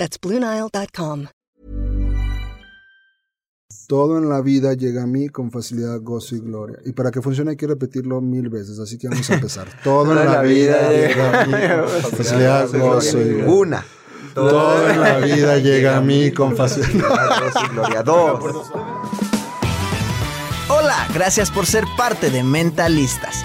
That's BlueNile.com. Todo en la vida llega a mí con facilidad, gozo y gloria. Y para que funcione hay que repetirlo mil veces, así que vamos a empezar. Todo en la, vida, llega a mí con facilidad, gozo y gloria. Una. Todo en la vida llega a mí con facilidad. Gozo y gloria. Dos. Hola, gracias por ser parte de Mentalistas.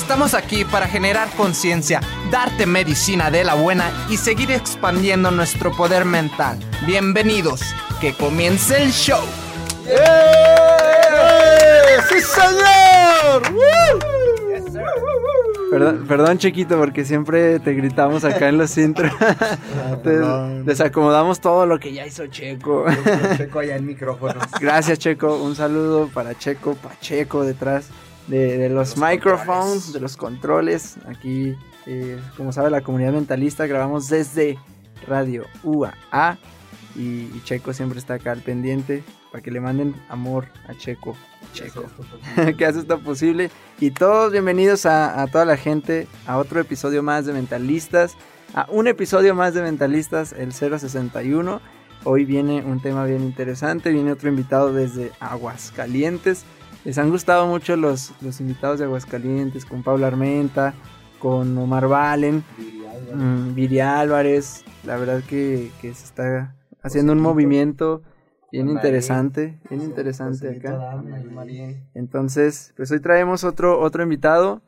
Estamos aquí para generar conciencia, darte medicina de la buena y seguir expandiendo nuestro poder mental. Bienvenidos, que comience el show. ¡Sí, señor! Perdón, perdón, chiquito, porque siempre te gritamos acá en los intros. Te- perdón. desacomodamos todo lo que ya hizo Checo. Checo allá en micrófonos. Gracias, Checo. Un saludo para Checo Pacheco detrás de, de los, microphones, de los controles. Aquí, eh, como sabe la comunidad mentalista, grabamos desde Radio UAA. Y, y Checo siempre está acá al pendiente para que le manden amor a Checo. Checo. que hace esto posible. Y todos bienvenidos a, a toda la gente a otro episodio más de Mentalistas. A un episodio más de Mentalistas, el 061. Hoy viene un tema bien interesante. Viene otro invitado desde Aguascalientes. Les han gustado mucho los, los invitados de Aguascalientes, con Pablo Armenta, con Omar Valen, mm, Viri Álvarez. La verdad que, que se está haciendo un movimiento bien interesante, bien interesante acá. Entonces, pues hoy traemos otro, otro invitado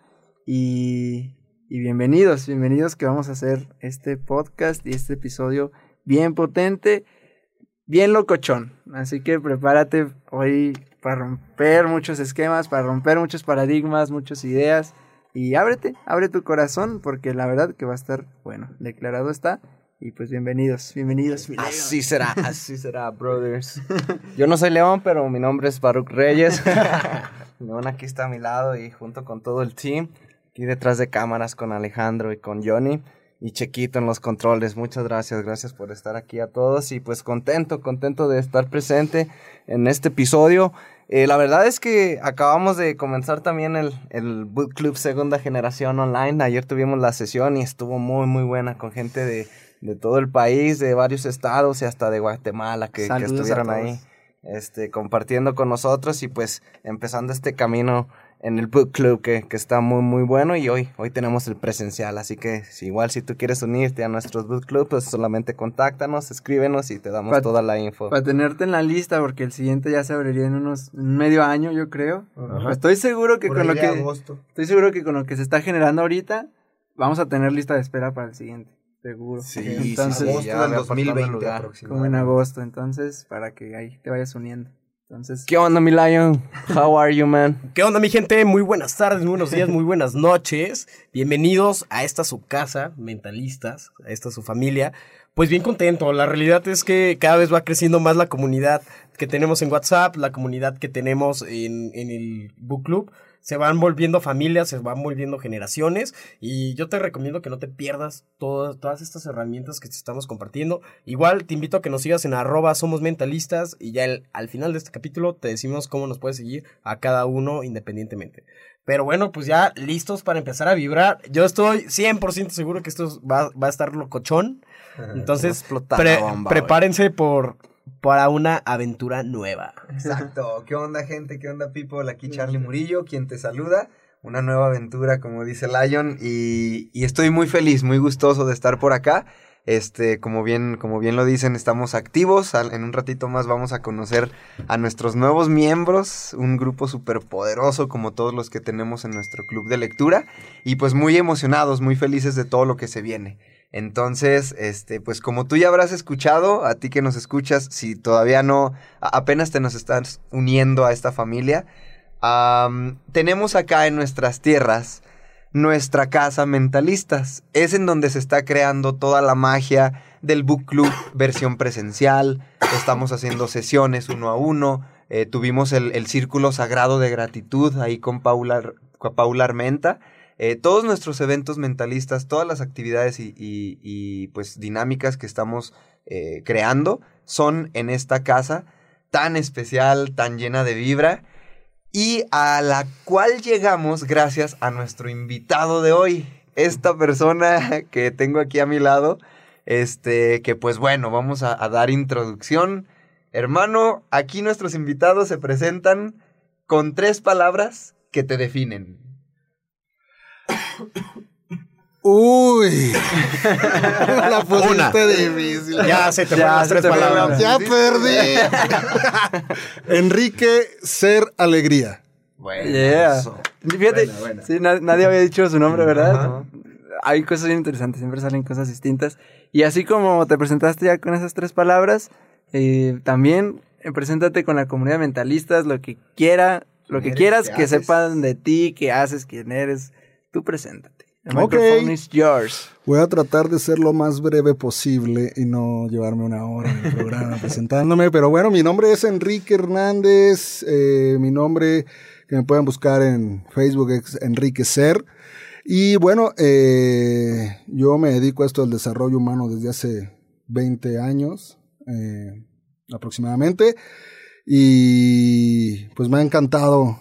y, y bienvenidos, bienvenidos que vamos a hacer este podcast y este episodio bien potente, bien locochón. Así que prepárate hoy para romper muchos esquemas, para romper muchos paradigmas, muchas ideas. Y ábrete, abre tu corazón, porque la verdad que va a estar, bueno, declarado está. Y pues bienvenidos, bienvenidos. mi. Así será, así será, brothers. Yo no soy León, pero mi nombre es Baruch Reyes. León aquí está a mi lado y junto con todo el team, aquí detrás de cámaras con Alejandro y con Johnny y Chequito en los controles. Muchas gracias, gracias por estar aquí a todos y pues contento, contento de estar presente en este episodio. Eh, la verdad es que acabamos de comenzar también el, el Boot Club Segunda Generación Online. Ayer tuvimos la sesión y estuvo muy, muy buena con gente de, de todo el país, de varios estados y hasta de Guatemala que, que estuvieron ahí este, compartiendo con nosotros y pues empezando este camino en el Book Club que, que está muy muy bueno y hoy, hoy tenemos el presencial, así que si, igual si tú quieres unirte a nuestros Book Club, pues solamente contáctanos, escríbenos y te damos Pa- toda la info. Para tenerte en la lista, porque el siguiente ya se abriría en unos un medio año, yo creo. Estoy seguro que Por con lo que agosto. estoy seguro que con lo que se está generando ahorita, vamos a tener lista de espera para el siguiente, seguro. Sí, entonces, sí, agosto ya del ve apartando 2020 lugar. como en aproximadamente. agosto, entonces, para que ahí te vayas uniendo. Entonces, ¿Qué onda mi Lion? How are you man? ¿Qué onda, mi gente? Muy buenas tardes, muy buenos días, muy buenas noches. Bienvenidos a esta su casa, mentalistas, a esta su familia. Pues bien contento. La realidad es que cada vez va creciendo más la comunidad que tenemos en WhatsApp, la comunidad que tenemos en, en el Book Club. Se van volviendo familias, se van volviendo generaciones. Y yo te recomiendo que no te pierdas todas, todas estas herramientas que te estamos compartiendo. Igual te invito a que nos sigas en arroba somos mentalistas. Y ya el- al final de este capítulo te decimos cómo nos puedes seguir a cada uno independientemente. Pero bueno, pues ya listos para empezar a vibrar. Yo estoy 100% seguro que esto va, va a estar locochón. Entonces, pre- bomba, prepárense por para una aventura nueva. Exacto. ¿Qué onda, gente? ¿Qué onda, people? Aquí Charlie Murillo, quien te saluda. Una nueva aventura, como dice Lion. Y, y estoy muy feliz, muy gustoso de estar por acá. Este, como bien, como bien lo dicen, estamos activos. En un ratito más vamos a conocer a nuestros nuevos miembros, un grupo súper poderoso como todos los que tenemos en nuestro club de lectura. Y pues muy emocionados, muy felices de todo lo que se viene. Entonces, este, pues como tú ya habrás escuchado, a ti que nos escuchas, si todavía no, apenas te nos estás uniendo a esta familia, tenemos acá en nuestras tierras nuestra casa mentalistas. Es en donde se está creando toda la magia del book club versión presencial. Estamos haciendo sesiones uno a uno. Eh, tuvimos el, círculo sagrado de gratitud ahí con Paula, Paula Armenta. Eh, todos nuestros eventos mentalistas, todas las actividades y, pues dinámicas que estamos eh, creando son en esta casa tan especial, tan llena de vibra y a la cual llegamos gracias a nuestro invitado de hoy, esta persona que tengo aquí a mi lado, este, que pues bueno, vamos a, dar introducción. Hermano, aquí nuestros invitados se presentan con tres palabras que te definen. Uy, la pusiste difícil. Ya se te fueron las tres palabras. Ya perdí. Enrique Ser Alegría. Bueno, Fíjate, Sí, nadie había dicho su nombre, ¿verdad? Hay cosas bien interesantes, siempre salen cosas distintas. Y así como te presentaste ya con esas tres palabras, eh, también eh, preséntate con la comunidad de mentalistas, lo que quiera, lo que quieras que sepan de ti, qué haces, quién eres. Tú preséntate. Ok. Voy a tratar de ser lo más breve posible y no llevarme una hora en el programa presentándome. Pero bueno, mi nombre es Enrique Hernández. Eh, mi nombre que me pueden buscar en Facebook es Enrique Ser. Y bueno, eh, yo me dedico a esto del desarrollo humano desde hace 20 años eh, aproximadamente. Y pues me ha encantado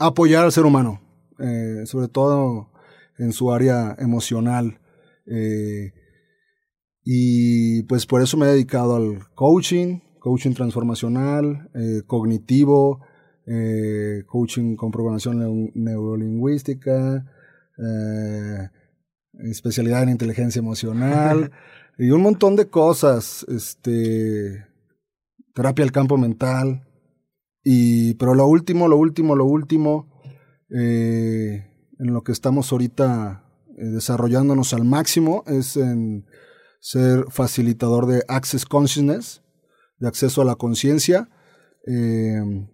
apoyar al ser humano eh, sobre todo en su área emocional. Eh, y pues por eso me he dedicado al coaching, coaching transformacional, eh, cognitivo, coaching con programación neurolingüística, especialidad en inteligencia emocional y un montón de cosas, este, terapia al campo mental. Y, pero lo último, lo último, lo último, eh, en lo que estamos ahorita eh, desarrollándonos al máximo es en ser facilitador de Access Consciousness, de acceso a la conciencia, eh,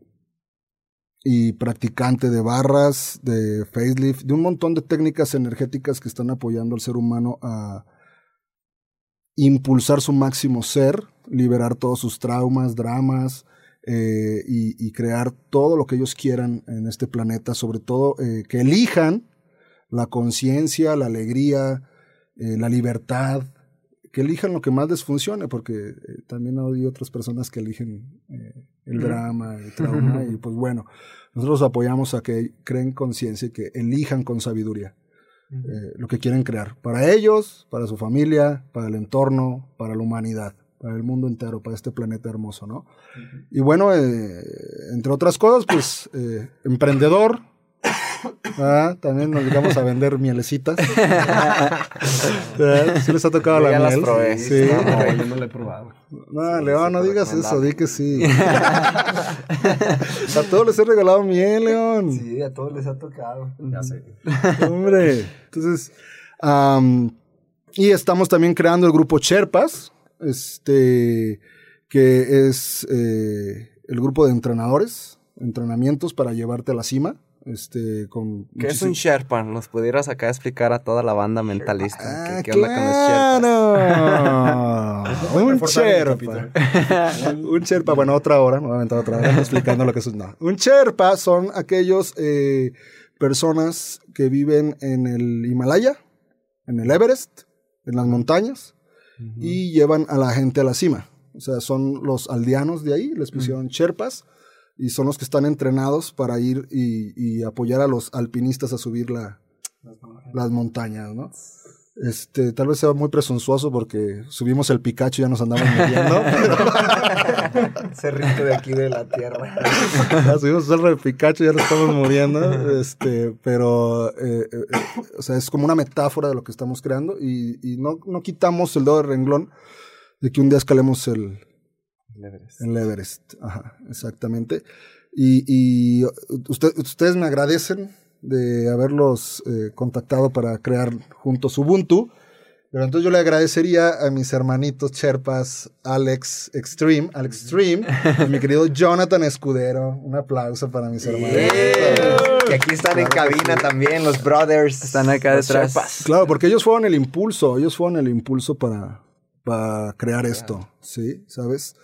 y practicante de barras, de facelift, de un montón de técnicas energéticas que están apoyando al ser humano a impulsar su máximo ser, liberar todos sus traumas, dramas, eh, y, crear todo lo que ellos quieran en este planeta, sobre todo eh, que elijan la conciencia, la alegría, eh, la libertad, que elijan lo que más les funcione, porque también hay otras personas que eligen el drama, el trauma, y pues bueno, nosotros apoyamos a que creen conciencia y que elijan con sabiduría. lo que quieren crear, para ellos, para su familia, para el entorno, para la humanidad para el mundo entero, para este planeta hermoso, ¿no? Y bueno, eh, entre otras cosas, pues, eh, emprendedor. Ah, también nos dedicamos a vender mielecitas. ¿Sí les ha tocado la miel? Las Sí. No, yo no la he probado. No, León, no digas eso, di que sí. a todos les he regalado miel, León. Sí, a todos les ha tocado. Ya sé. Hombre, entonces, y estamos también creando el grupo Cherpas, este, que es eh, el grupo de entrenadores, entrenamientos para llevarte a la cima. Este, con ¿Qué es un Sherpa? ¿Nos pudieras acá explicar a toda la banda mentalista? ¿Qué, ah, onda con los Sherpas? un Sherpa. un Sherpa, bueno, otra hora, nuevamente otra hora, explicando lo que es un... No. Un Sherpa son aquellos eh, personas que viven en el Himalaya, en el Everest, en las montañas, y llevan a la gente a la cima. O sea, son los aldeanos de ahí, les pusieron cherpas y son los que están entrenados para ir y, apoyar a los alpinistas a subir la, las montañas, ¿no? Este, tal vez sea muy presuntuoso porque subimos el Pikachu y ya nos andamos muriendo. Cerrito de aquí de la tierra. Ya subimos el cerro del Pikachu y ya nos estamos muriendo. Este, pero, eh, eh, eh, o sea, es como una metáfora de lo que estamos creando y, y no, no quitamos el dedo de renglón de que un día escalemos el, el Everest. Ajá, exactamente. Y, y usted- ustedes me agradecen de haberlos eh, contactado para crear juntos Ubuntu. Pero entonces yo le agradecería a mis hermanitos Sherpas, Alex Extreme, Alex Extreme, y mi querido Jonathan Escudero. Un aplauso para mis hermanos. Que aquí están en cabina también los brothers. Están acá los detrás. Sherpas. Claro, porque ellos fueron el impulso, ellos fueron el impulso para, para crear esto, ¿sí? ¿Sabes?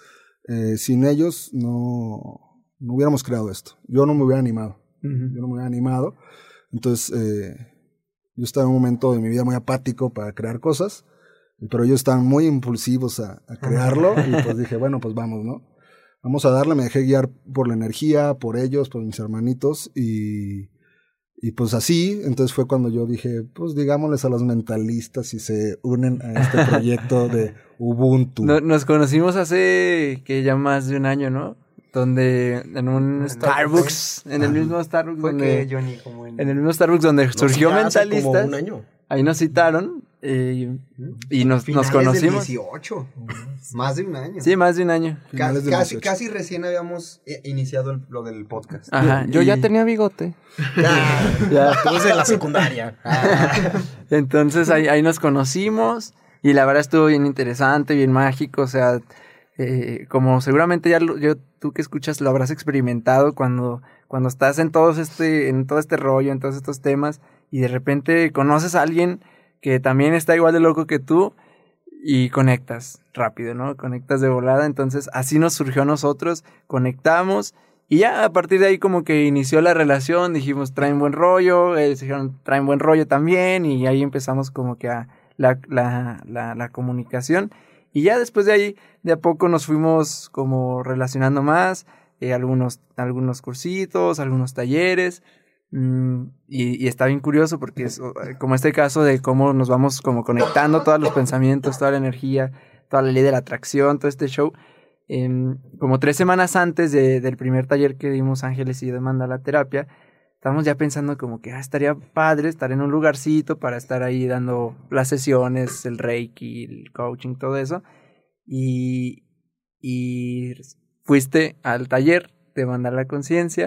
Eh, sin ellos no, no hubiéramos creado esto. Yo no me hubiera animado. Yo no me hubiera animado. Entonces, eh, yo estaba en un momento de mi vida muy apático para crear cosas, pero ellos estaban muy impulsivos a, a crearlo y pues dije, bueno, pues vamos, ¿no? Vamos a darle, me dejé guiar por la energía, por ellos, por mis hermanitos y, y pues así, entonces fue cuando yo dije, pues digámosles a los mentalistas si se unen a este proyecto de Ubuntu. No- nos conocimos hace que ya más de un año, ¿no? Donde en un Starbucks, en el mismo Starbucks Fue donde, que Johnny como en... en el mismo Starbucks donde surgió como Mentalistas, un año. ahí nos citaron eh, y nos, nos Finales del conocimos. 18. Más de un año. Sí, más de un año. Casi, 18. casi recién habíamos eh, iniciado el- lo del podcast. Ajá, yo ya tenía bigote. Ya, tú en la secundaria. Entonces ahí, ahí nos conocimos y la verdad estuvo bien interesante, bien mágico, o sea, eh, como seguramente ya lo- yo, tú que escuchas lo habrás experimentado cuando, cuando estás en, todos este, en todo este rollo, en todos estos temas y de repente conoces a alguien que también está igual de loco que tú y conectas rápido, ¿no? Conectas de volada, entonces así nos surgió a nosotros, conectamos y ya a partir de ahí como que inició la relación, dijimos traen buen rollo, ellos dijeron traen buen rollo también y ahí empezamos como que a la, la, la comunicación y ya después de ahí de a poco nos fuimos como relacionando más, eh, algunos, algunos cursitos, algunos talleres mm, y, y está bien curioso porque es eh, como este caso de cómo nos vamos como conectando todos los pensamientos, toda la energía, toda la ley de la atracción, todo este show. Em, como tres semanas antes de- del primer taller que dimos Ángeles y Demanda la terapia, estábamos ya pensando como que ah, estaría padre estar en un lugarcito para estar ahí dando las sesiones, el reiki, el coaching, todo eso. Y, y fuiste al taller de mandar la conciencia.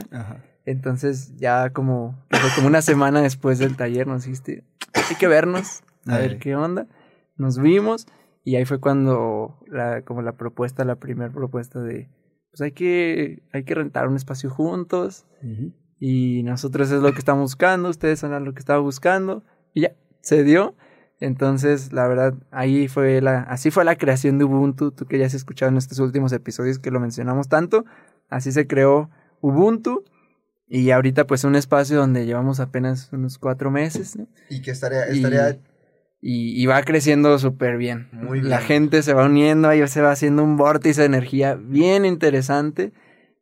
Entonces ya como, como una semana después del taller nos dijiste, hay que vernos, a ver Ay. qué onda. Nos vimos y ahí fue cuando la, como la propuesta, la primera propuesta de, pues hay que, hay que rentar un espacio juntos Ujú. Y nosotros es lo que estamos buscando, ustedes son lo que estaban buscando y ya, se dio. Entonces, la verdad, ahí fue la, así fue la creación de Ubuntu, tú que ya has escuchado en estos últimos episodios que lo mencionamos tanto, así se creó Ubuntu y ahorita pues un espacio donde llevamos apenas unos cuatro meses ¿no? Y que estaría, estaría y, y va creciendo súper bien. Muy La bien. gente se va uniendo, ahí se va haciendo un vórtice de energía bien interesante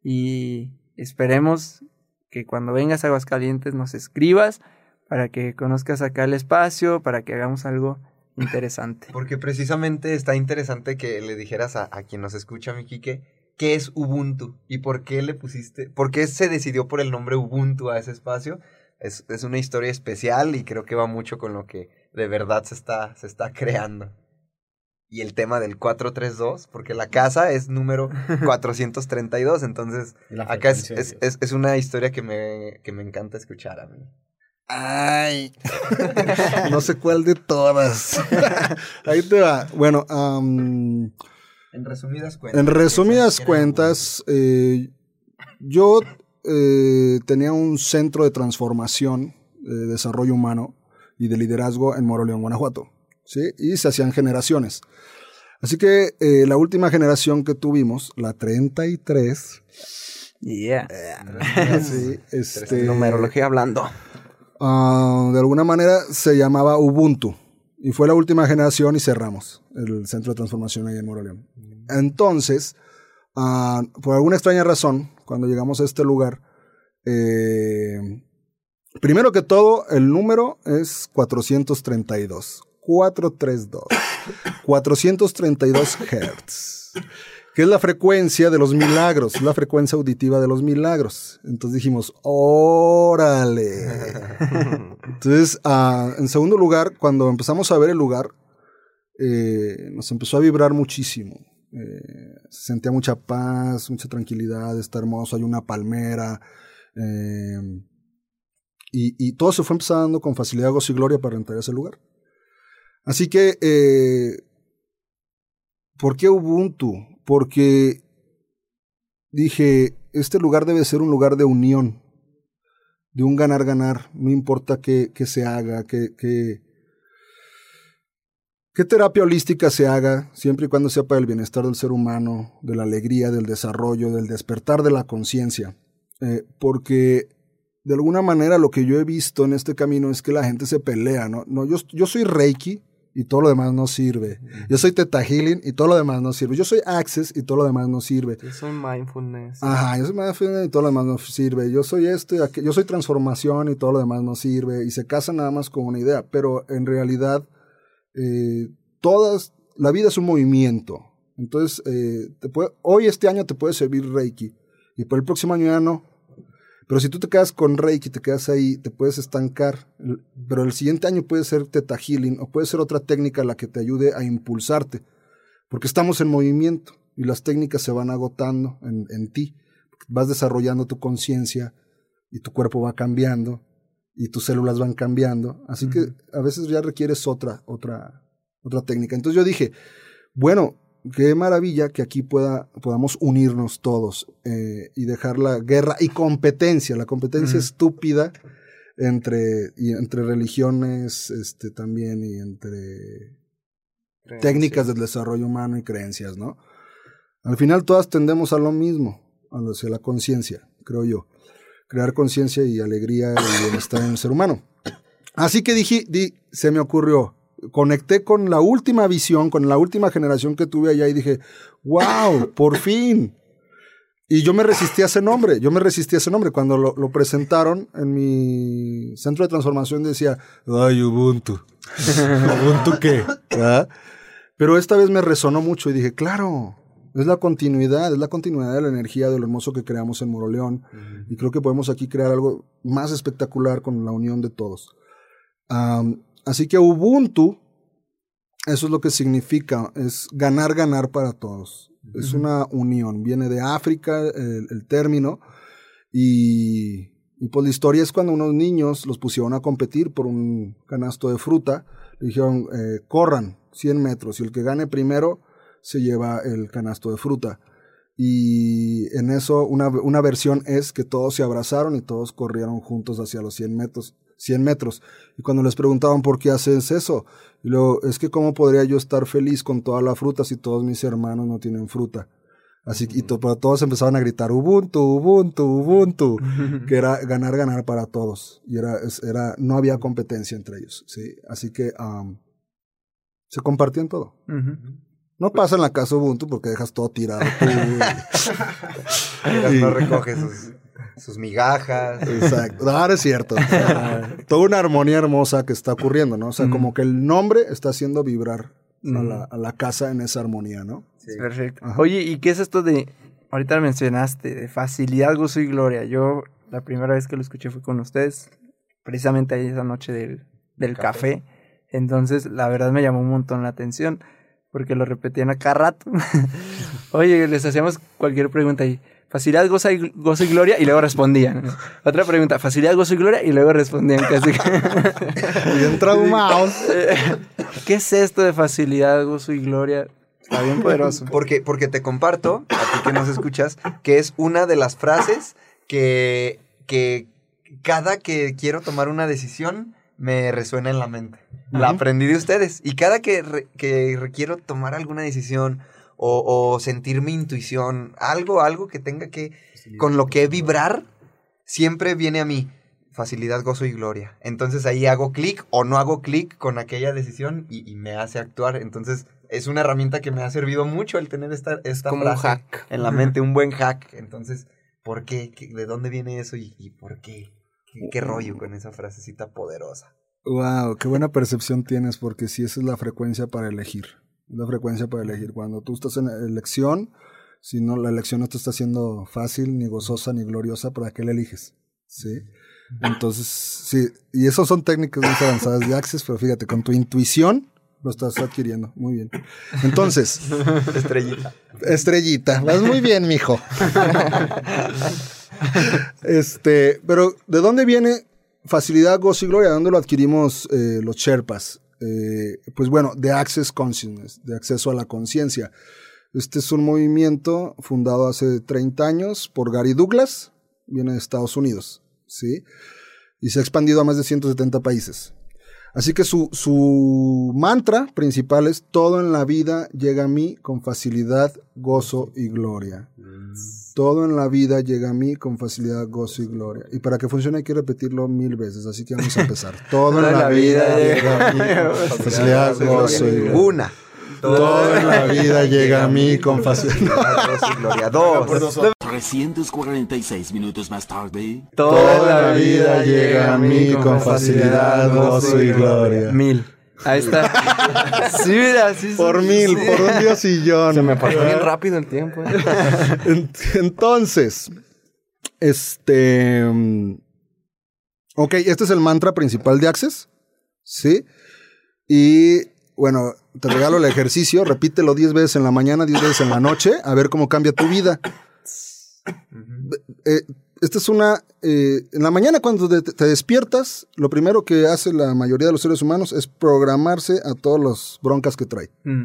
y esperemos que cuando vengas a Aguascalientes nos escribas para que conozcas acá el espacio, para que hagamos algo interesante. Porque precisamente está interesante que le dijeras a, a quien nos escucha, mi Quique, qué es Ubuntu y por qué le pusiste, por qué se decidió por el nombre Ubuntu a ese espacio. Es, es una historia especial y creo que va mucho con lo que de verdad se está, se está creando. Y el tema del 432, porque la casa es número 432, entonces acá es, es, es, es una historia que me, que me encanta escuchar a mí. Ay, no sé cuál de todas. Ahí te va. Bueno, am, En resumidas cuentas. en resumidas ¿qué es cuentas, eh, yo eh, tenía un centro de transformación, de desarrollo humano y de liderazgo en Moroleón, Guanajuato. ¿Sí? Y se hacían generaciones. Así que eh, la última generación que tuvimos, la 33, Yeah. sí, este, Numerología hablando. Ah, de alguna manera se llamaba Ubuntu. Y fue la última generación y cerramos el centro de transformación ahí en Moroleón. Entonces, ah, por alguna extraña razón, cuando llegamos a este lugar, eh, primero que todo, el número es 432. 432. 432 Hz. Que es la frecuencia de los milagros, la frecuencia auditiva de los milagros. Entonces dijimos, órale. Entonces, ah, en segundo lugar, cuando empezamos a ver el lugar, eh, nos empezó a vibrar muchísimo. Eh, se sentía mucha paz, mucha tranquilidad, está hermoso, hay una palmera. eh, y, y todo se fue empezando con facilidad, gozo y gloria para entrar a ese lugar. Así que, eh, ¿por qué Ubuntu? Porque dije, este lugar debe ser un lugar de unión, de un ganar-ganar, no importa qué, qué se haga, qué, qué, qué terapia holística se haga, siempre y cuando sea para el bienestar del ser humano, de la alegría, del desarrollo, del despertar de la conciencia. Eh, porque de alguna manera lo que yo he visto en este camino es que la gente se pelea, ¿no? no yo, yo soy Reiki y todo lo demás no sirve. Yo soy Teta Healing y todo lo demás no sirve. Yo soy Access y todo lo demás no sirve. Yo soy mindfulness. Ajá, yo soy mindfulness y todo lo demás no sirve. Yo soy esto y aquello. Yo soy transformación y todo lo demás no sirve. Y se casan nada más con una idea. Pero en realidad, eh, todas, la vida es un movimiento. Entonces, eh, te puede, hoy este año te puede servir Reiki. Y por el próximo año ya no. Pero si tú te quedas con Reiki, te quedas ahí, te puedes estancar. Pero el siguiente año puede ser Teta Healing o puede ser otra técnica la que te ayude a impulsarte. Porque estamos en movimiento y las técnicas se van agotando en, en ti. Vas desarrollando tu conciencia y tu cuerpo va cambiando y tus células van cambiando. Así que a veces ya requieres otra, otra, otra técnica. Entonces yo dije, bueno, qué maravilla que aquí pueda, podamos unirnos todos eh, y dejar la guerra y competencia, la competencia estúpida entre, y entre religiones este, también y entre técnicas del desarrollo humano y creencias, ¿no? Al final todas tendemos a lo mismo, hacia la conciencia, creo yo. Crear conciencia y alegría y bienestar en el ser humano. Así que dije, di, se me ocurrió, conecté con la última visión, con la última generación que tuve allá y dije, wow, por fin. Y yo me resistí a ese nombre, yo me resistí a ese nombre. Cuando lo, lo presentaron en mi centro de transformación decía, ay, Ubuntu. ¿Ubuntu qué? ¿verdad? Pero esta vez me resonó mucho y dije, claro, es la continuidad, es la continuidad de la energía de lo hermoso que creamos en Moroleón. Y creo que podemos aquí crear algo más espectacular con la unión de todos. Um, así que Ubuntu, eso es lo que significa, es ganar, ganar para todos. Es una unión, viene de África el, el término y, y pues la historia es cuando unos niños los pusieron a competir por un canasto de fruta, le dijeron, eh, corran 100 metros y el que gane primero se lleva el canasto de fruta. Y en eso una, una versión es que todos se abrazaron y todos corrieron juntos hacia los 100 metros. 100 metros. Y cuando les preguntaban por qué haces eso, y luego, es que cómo podría yo estar feliz con toda la fruta si todos mis hermanos no tienen fruta. Así que to, todos empezaban a gritar Ubuntu, Ubuntu, Ubuntu, que era ganar, ganar para todos. Y era, era, no había competencia entre ellos, ¿sí? Así que um, se compartían todo. No pasa en la casa Ubuntu porque dejas todo tirado. Y no recoge sus, sus migajas. Exacto. Ahora es cierto. Toda una armonía hermosa que está ocurriendo, ¿no? O sea, como que el nombre está haciendo vibrar a, la, a la casa en esa armonía, ¿no? Perfecto. Oye, ¿y qué es esto de, ahorita lo mencionaste, de facilidad, gozo y gloria? Yo la primera vez que lo escuché fue con ustedes, precisamente ahí esa noche del, del café. Entonces, la verdad me llamó un montón la atención, porque lo repetían a cada rato. Oye, les hacíamos cualquier pregunta y facilidad, gozo y, gozo y gloria, y luego respondían. Otra pregunta, facilidad, gozo y gloria, y luego respondían casi. Bien traumados. ¿Qué es esto de facilidad, gozo y gloria? Está bien poderoso. Porque, porque te comparto, a ti que nos escuchas, que es una de las frases que, que cada que quiero tomar una decisión me resuena en la mente. La aprendí de ustedes. Y cada que, re- que requiero tomar alguna decisión o, o sentir mi intuición, algo, algo que tenga que, con lo que vibrar, siempre viene a mí. Facilidad, gozo y gloria. Entonces ahí hago clic o no hago clic con aquella decisión y, y me hace actuar. Entonces es una herramienta que me ha servido mucho el tener esta, esta Como un frase hack. en la mente, un buen hack. Entonces, ¿por qué? ¿Qué- ¿De dónde viene eso y, y por qué? ¿Qué, qué rollo con esa frasecita poderosa? Wow, qué buena percepción tienes, porque sí, esa es la frecuencia para elegir. La frecuencia para elegir. Cuando tú estás en elección, si no, la elección no te está haciendo fácil, ni gozosa, ni gloriosa, ¿para qué la eliges? Sí. Entonces, sí, y eso son técnicas muy avanzadas de Access, pero fíjate, con tu intuición lo estás adquiriendo. Muy bien. Entonces. Estrellita. Estrellita. Vas muy bien, mijo. este, pero ¿de dónde viene facilidad, gozo y gloria? ¿De dónde lo adquirimos eh, los Sherpas? Eh, pues bueno, de Access Consciousness, de acceso a la conciencia. Este es un movimiento fundado hace 30 años por Gary Douglas, viene de Estados Unidos, ¿sí? Y se ha expandido a más de 170 países. Así que su, su mantra principal es todo en la vida llega a mí con facilidad, gozo y gloria. Todo en la vida llega a mí con facilidad, gozo y gloria. Y para que funcione hay que repetirlo mil veces, así que vamos a empezar. Todo en la vida llega a mí con facilidad, gozo y gloria. Una. Todo en la vida llega a mí con facilidad. Gozo y gloria. Dos. 346 minutos más tarde. Toda la vida llega a mí con facilidad, gozo y gloria. Mil. Ahí está. sí, mira, sí, sí, Por mil, sí. por un diosillón. Se me pasó bien rápido el tiempo. ¿eh? Ent- Entonces, este. mm, Ok, este es el mantra principal de Access. ¿Sí? Y bueno, te regalo el ejercicio. Repítelo 10 veces en la mañana, 10 veces en la noche, a ver cómo cambia tu vida. Eh, esta es una. eh, en la mañana, cuando te, te despiertas, lo primero que hace la mayoría de los seres humanos es programarse a todas las broncas que trae Mm.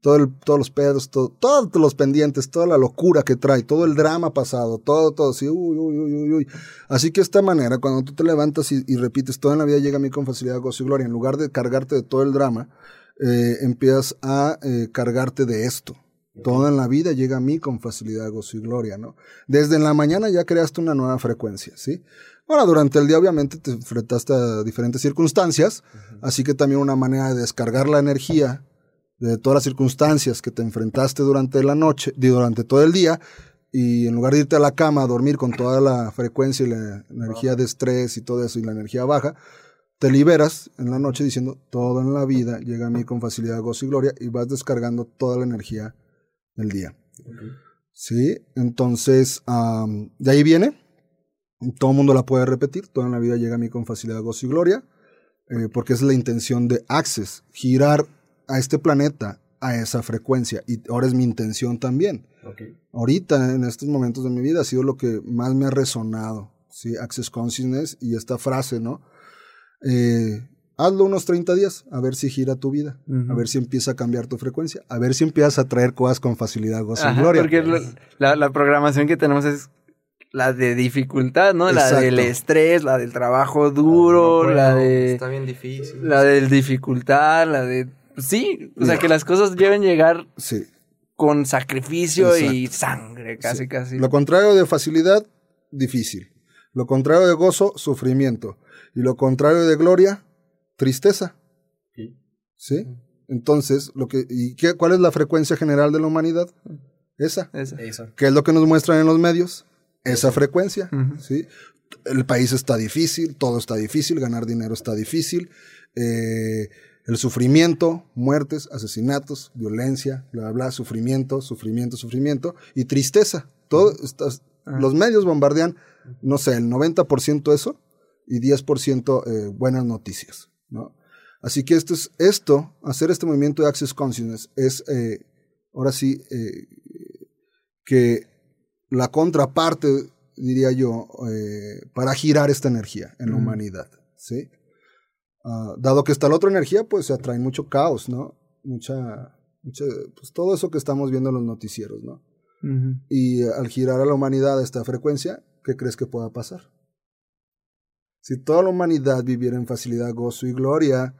todo el- todos los pedos, todo- todos los pendientes, toda la locura que trae, todo el drama pasado, todo, todo así, uy, uy, uy, uy, uy. Así que de esta manera, cuando tú te levantas y, y repites, todo en la vida llega a mí con facilidad, gozo y gloria, en lugar de cargarte de todo el drama, eh, empiezas a eh, cargarte de esto. Todo en la vida llega a mí con facilidad, gozo y gloria, ¿no? Desde en la mañana ya creaste una nueva frecuencia, ¿sí? Ahora, durante el día obviamente te enfrentaste a diferentes circunstancias, así que también una manera de descargar la energía de todas las circunstancias que te enfrentaste durante la noche, durante todo el día, y en lugar de irte a la cama a dormir con toda la frecuencia y la energía de estrés y todo eso y la energía baja, te liberas en la noche diciendo todo en la vida llega a mí con facilidad, gozo y gloria y vas descargando toda la energía del día. Sí, entonces am, de ahí viene, todo el mundo la puede repetir, toda la vida llega a mí con facilidad, gozo y gloria, eh, porque es la intención de Access, girar a este planeta a esa frecuencia. Y ahora es mi intención también. Ahorita, en estos momentos de mi vida, ha sido lo que más me ha resonado. ¿sí? Access Consciousness y esta frase, ¿no? Eh, hazlo unos 30 días, a ver si gira tu vida, a ver si empieza a cambiar tu frecuencia, a ver si empiezas a traer cosas con facilidad, gozo y gloria. Porque lo- la, la programación que tenemos es la de dificultad, ¿no? La del estrés, la del trabajo duro, No la puedo, de Está bien difícil. la del dificultad, la de sí, o sea, que las cosas deben llegar Sí. con sacrificio y sangre, casi Sí. casi. Lo contrario de facilidad, difícil. Lo contrario de gozo, sufrimiento. Y lo contrario de gloria, tristeza. ¿Sí? Entonces, lo que, ¿y qué, cuál es la frecuencia general de la humanidad? Esa. Esa. Eso. ¿Qué es lo que nos muestran en los medios? Esa frecuencia. ¿sí? El país está difícil, todo está difícil, ganar dinero está difícil. eh, el sufrimiento, muertes, asesinatos, violencia, bla, bla, bla, sufrimiento, sufrimiento, sufrimiento y tristeza. Todo estas- Los medios bombardean, no sé, el 90% eso y 10% eh, buenas noticias. ¿No? Así que esto, es, esto, hacer este movimiento de Access Consciousness es, eh, ahora sí, eh, que la contraparte, diría yo, eh, para girar esta energía en la humanidad, ¿sí? Ah, dado que está la otra energía, pues se atrae mucho caos, ¿no? Mucha, mucha, pues todo eso que estamos viendo en los noticieros, ¿no? Y al girar a la humanidad a esta frecuencia, ¿qué crees que pueda pasar? Si toda la humanidad viviera en facilidad, gozo y gloria,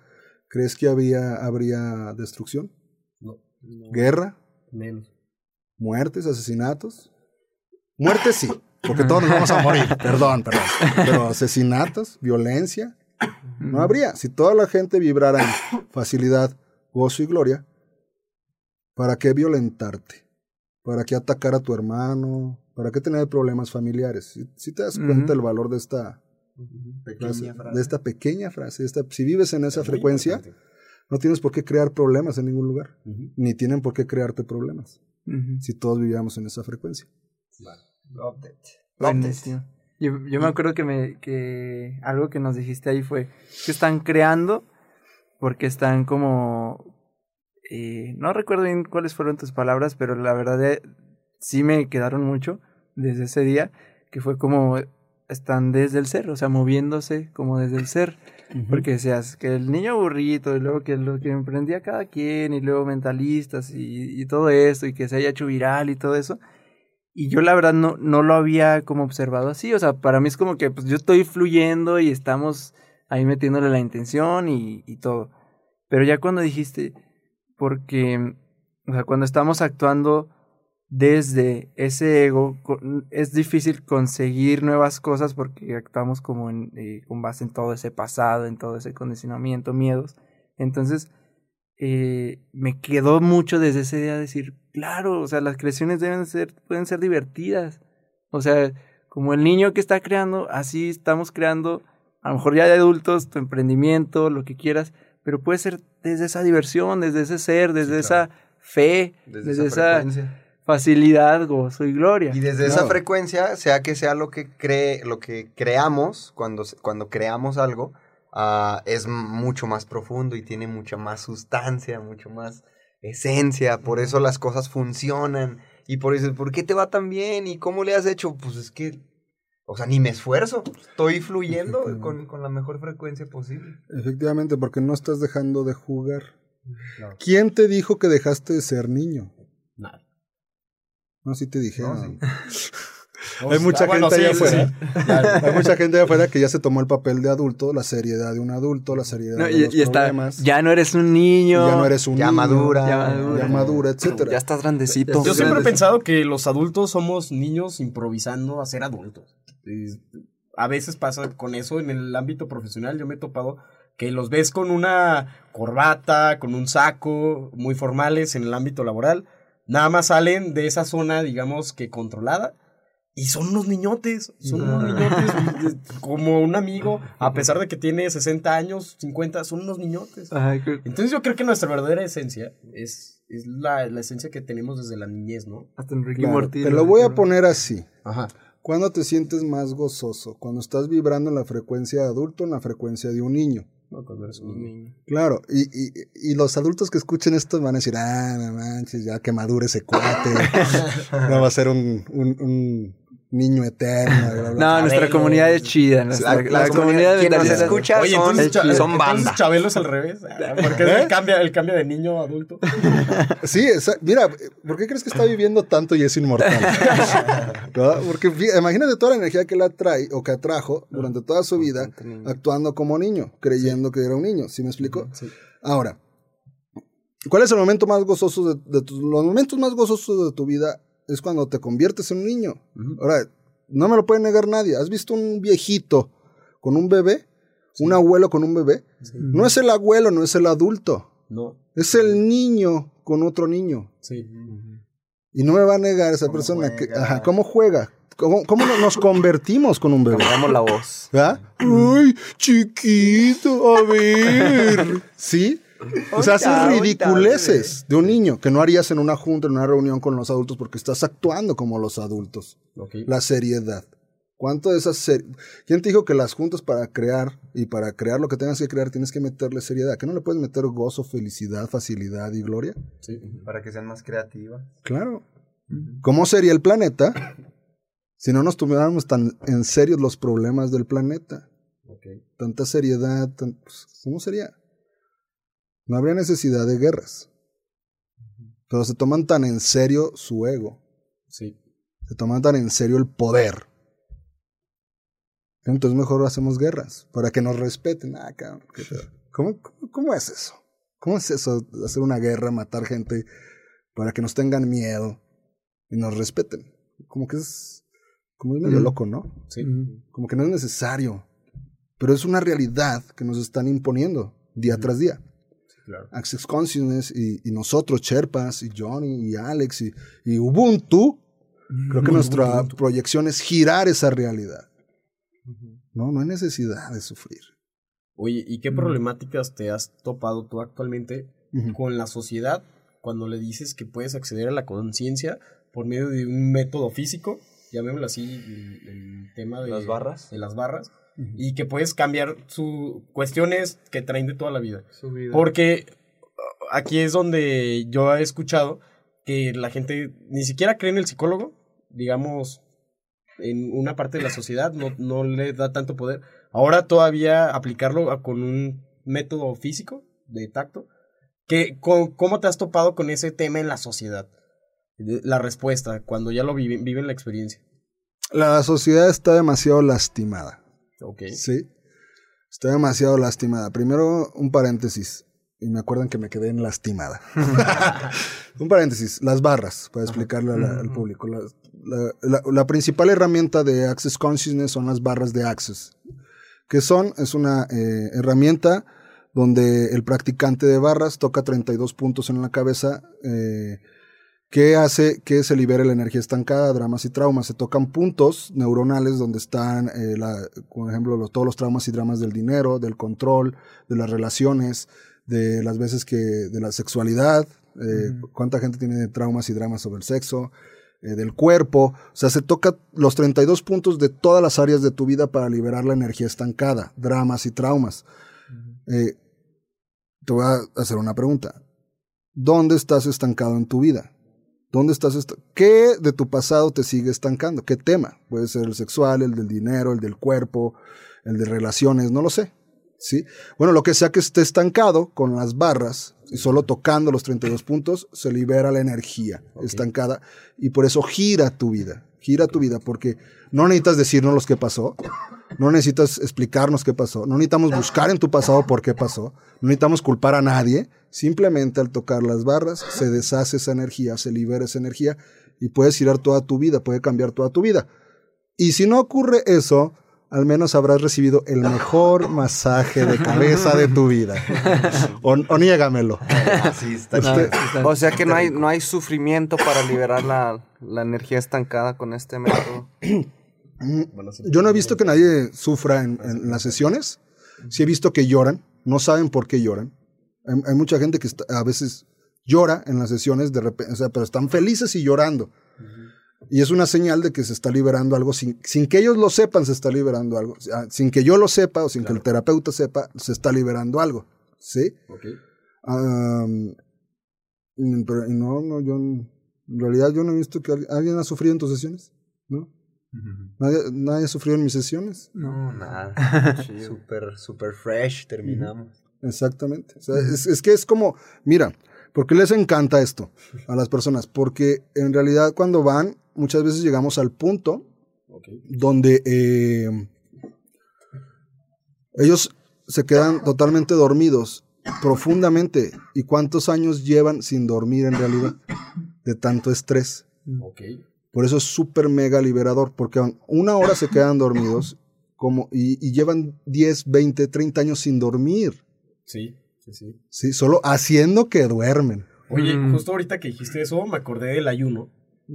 ¿crees que había, habría destrucción? No. ¿Guerra? Menos. muertes, asesinatos. Muertes sí, porque todos nos vamos a morir, perdón, perdón. Pero asesinatos, violencia, no habría. Si toda la gente vibrara en facilidad, gozo y gloria, ¿para qué violentarte? ¿Para qué atacar a tu hermano? ¿Para qué tener problemas familiares? Si, si te das cuenta Ujú. el valor de esta, frase. De esta pequeña frase. esta- si vives en esa frecuencia, no tienes por qué crear problemas en ningún lugar. Ni tienen por qué crearte problemas. Si todos vivíamos en esa frecuencia. It. Buenísimo. Yo, yo me acuerdo que, me, que algo que nos dijiste ahí fue que están creando porque están como... eh, no recuerdo bien cuáles fueron tus palabras, pero la verdad eh, sí me quedaron mucho desde ese día, que fue como están desde el ser, o sea, moviéndose como desde el ser. Porque decías que el niño aburrido y luego que lo que emprendía cada quien y luego mentalistas y, y todo esto y que se haya hecho viral y todo eso. Y yo la verdad no, no lo había como observado así. O sea, para mí es como que pues yo estoy fluyendo y estamos ahí metiéndole la intención y, y todo. Pero ya cuando dijiste, porque, o sea, cuando estamos actuando desde ese ego, es difícil conseguir nuevas cosas porque actuamos como en, eh, con base en todo ese pasado, en todo ese condicionamiento, miedos. Entonces, eh, me quedó mucho desde ese día decir, claro, o sea, las creaciones deben ser, pueden ser divertidas. O sea, como el niño que está creando, así estamos creando, a lo mejor ya de adultos, tu emprendimiento, lo que quieras, pero puede ser desde esa diversión, desde ese ser, desde esa fe, Desde, desde, esa. Facilidad, gozo y gloria. Y desde esa frecuencia, sea que sea lo que cree, lo que creamos, cuando, se- cuando creamos algo, ah, es mucho más profundo y tiene mucha más sustancia, mucho más esencia. Por eso las cosas funcionan. Y por eso, ¿por qué te va tan bien? ¿Y cómo le has hecho? Pues es que, o sea, ni me esfuerzo. Estoy fluyendo con, con la mejor frecuencia posible. Efectivamente, porque no estás dejando de jugar. ¿Quién te dijo que dejaste de ser niño? No, sí te dije. No, ¿no? sí. Hay mucha Ah, bueno, gente allá sí, afuera. sí. Claro. Hay mucha gente allá afuera que ya se tomó el papel de adulto, la seriedad de un adulto, la seriedad No, de y, los y está, problemas. ya no eres un niño. ya no eres un Ya niño, madura. Ya madura. ya madura, etcétera. Ya estás grandecito. Yo siempre he pensado que los adultos somos niños improvisando a ser adultos. Y a veces pasa con eso en el ámbito profesional. Yo me he topado que los ves con una corbata, con un saco, muy formales en el ámbito laboral. Nada más salen de esa zona, digamos que controlada. Y son unos niñotes, son unos niñotes, como un amigo, a pesar de que tiene 60 años, 50, son unos niñotes. Entonces yo creo que nuestra verdadera esencia es, es la, la esencia que tenemos desde la niñez, ¿no? hasta Enrique Claro, te lo voy a poner así. Ajá. ¿Cuándo te sientes más gozoso? Cuando estás vibrando en la frecuencia de adulto o en la frecuencia de un niño. Claro, y, y, y los adultos que escuchen esto van a decir, ah, no manches, ya que madure ese cuate. no va a ser un, un, un niño eterno. bla, bla, bla. No, nuestra comunidad es chida. Nuestra, La- la, la comunidad comunidad- quien nos escucha Oye, son, entonces, Cha- son banda. Chabelo es al revés. Ah, Porque es el cambia, el cambia de niño a adulto. Sí, esa- mira, ¿por qué crees que está viviendo tanto y es inmortal? ¿Verdad? Porque imagínate toda la energía que él atrae o que atrajo durante toda su vida actuando como niño, creyendo que era un niño. ¿Sí me explico? Ahora, ¿cuál es el momento más gozoso de, de tus, los momentos más gozosos de tu vida? Es cuando te conviertes en un niño. Ahora, no me lo puede negar nadie. ¿Has visto un viejito con un bebé? Un abuelo con un bebé. No es el abuelo, no es el adulto. No, Es el niño con otro niño. sí. Y no me va a negar esa persona que, ajá, ¿cómo juega? ¿Cómo, cómo no- nos convertimos con un bebé? Cambiamos la voz. ¿Verdad? ¡Ay, chiquito! A ver. ¿Sí? O sea, haces ridiculeces de un niño que no harías en una junta, en una reunión con los adultos porque estás actuando como los adultos. La seriedad. ¿Cuánto de esa ser... ¿Quién te dijo que las juntas para crear y para crear lo que tengas que crear tienes que meterle seriedad? ¿Que no le puedes meter gozo, felicidad, facilidad y gloria? Sí. Para que sean más creativas. Claro. ¿Cómo sería el planeta si no nos tuviéramos tan en serio los problemas del planeta? Tanta seriedad, tan- pues, ¿cómo sería? No habría necesidad de guerras. Pero se toman tan en serio su ego, Sí. se toman tan en serio el poder. Entonces mejor hacemos guerras para que nos respeten. Ah, cabrón. ¿Cómo, cómo, cómo es eso? ¿Cómo es eso hacer una guerra, matar gente para que nos tengan miedo y nos respeten? Como que es, como es medio loco, ¿no? Sí. Como que no es necesario. Pero es una realidad que nos están imponiendo día tras día. Claro. Access Consciousness y, y nosotros, Sherpas, y Johnny, y Alex, y, y Ubuntu, creo que nuestra proyección es girar esa realidad. No, no hay necesidad de sufrir. Oye, ¿y qué problemáticas te has topado tú actualmente con la sociedad cuando le dices que puedes acceder a la conciencia por medio de un método físico, llamémoslo así, el, el tema de ¿Las barras? de las barras, y que puedes cambiar su cuestiones que traen de toda la vida? Su vida. Porque uh, aquí es donde yo he escuchado que la gente ni siquiera cree en el psicólogo, digamos, en una parte de la sociedad, no, no le da tanto poder. Ahora todavía aplicarlo a- con un método físico de tacto. ¿Qué, co- ¿Cómo te has topado con ese tema en la sociedad? La respuesta, cuando ya lo viven, viven la experiencia. La sociedad está demasiado lastimada. Ok. Sí. Está demasiado lastimada. Primero, un paréntesis. Y me acuerdan que me quedé en lastimada. un paréntesis. Las barras, para explicarle la- al público. La, la- la- la principal herramienta de Access Consciousness son las barras de Access. Que son, es una eh, herramienta donde el practicante de barras toca 32 puntos en la cabeza. eh, que hace que se libere la energía estancada, dramas y traumas. Se tocan puntos neuronales donde están, eh, la- por ejemplo, los- todos los traumas y dramas del dinero, del control, de las relaciones, de las veces que, de la sexualidad, eh, cuánta gente tiene traumas y dramas sobre el sexo, eh, del cuerpo. O sea, se toca los 32 puntos de todas las áreas de tu vida para liberar la energía estancada, dramas y traumas. Te voy a hacer una pregunta. ¿Dónde estás estancado en tu vida? ¿Dónde estás? esta- ¿Qué de tu pasado te sigue estancando? ¿Qué tema? Puede ser el sexual, el del dinero, el del cuerpo, el de relaciones, no lo sé. ¿Sí? Bueno, lo que sea que esté estancado con las barras y solo tocando los 32 puntos, se libera la energía estancada y por eso gira tu vida. Gira tu vida porque no necesitas decirnos los que pasó, no necesitas explicarnos qué pasó, no necesitamos buscar en tu pasado por qué pasó, no necesitamos culpar a nadie, simplemente al tocar las barras se deshace esa energía, se libera esa energía y puedes girar toda tu vida, puede cambiar toda tu vida. Y si no ocurre eso, al menos habrás recibido el mejor masaje de cabeza de tu vida. O, o niégamelo. Así está. Usted- O sea que no hay, no hay sufrimiento para liberar la, la energía estancada con este método. Yo no he visto que nadie sufra en, en las sesiones. Sí he visto que lloran, no saben por qué lloran. Hay, hay mucha gente que está- a veces llora en las sesiones de repente, o sea, pero están felices y llorando. Y es una señal de que se está liberando algo sin, sin que ellos lo sepan, se está liberando algo. Sin que yo lo sepa o sin que el terapeuta sepa, se está liberando algo. ¿Sí? Mm, pero no, no, yo en realidad yo no he visto que alguien, ¿alguien ha sufrido en tus sesiones. Nadie, nadie ha sufrido en mis sesiones. No, nada. Súper, súper fresh terminamos. Exactamente. O sea, es, es que es como, mira, ¿por qué les encanta esto a las personas? Porque en realidad cuando van, muchas veces llegamos al punto donde eh, ellos se quedan totalmente dormidos, profundamente. ¿Y cuántos años llevan sin dormir en realidad? De tanto estrés. Ok. Por eso es súper mega liberador, porque van una hora se quedan dormidos como, y, y llevan 10, 20, 30 años sin dormir. Sí, sí, sí. Sí, solo haciendo que duermen. Oye, Mm. justo ahorita que dijiste eso, me acordé del ayuno,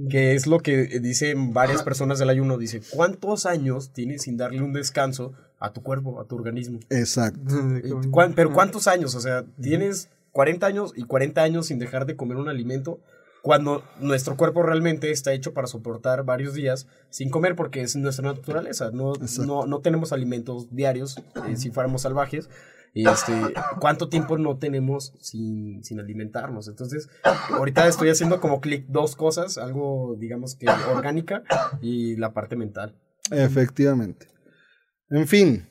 que es lo que dicen varias personas del ayuno. Dice, ¿cuántos años tienes sin darle un descanso a tu cuerpo, a tu organismo? Exacto. Cuán- Pero ¿cuántos años? O sea, tienes 40 años y 40 años sin dejar de comer un alimento cuando nuestro cuerpo realmente está hecho para soportar varios días sin comer porque es nuestra naturaleza. No, no, no tenemos alimentos diarios eh, si fuéramos salvajes. Y este, ¿cuánto tiempo no tenemos sin, sin alimentarnos? Entonces, ahorita estoy haciendo como clic dos cosas, algo digamos que orgánica y la parte mental. Efectivamente. En fin.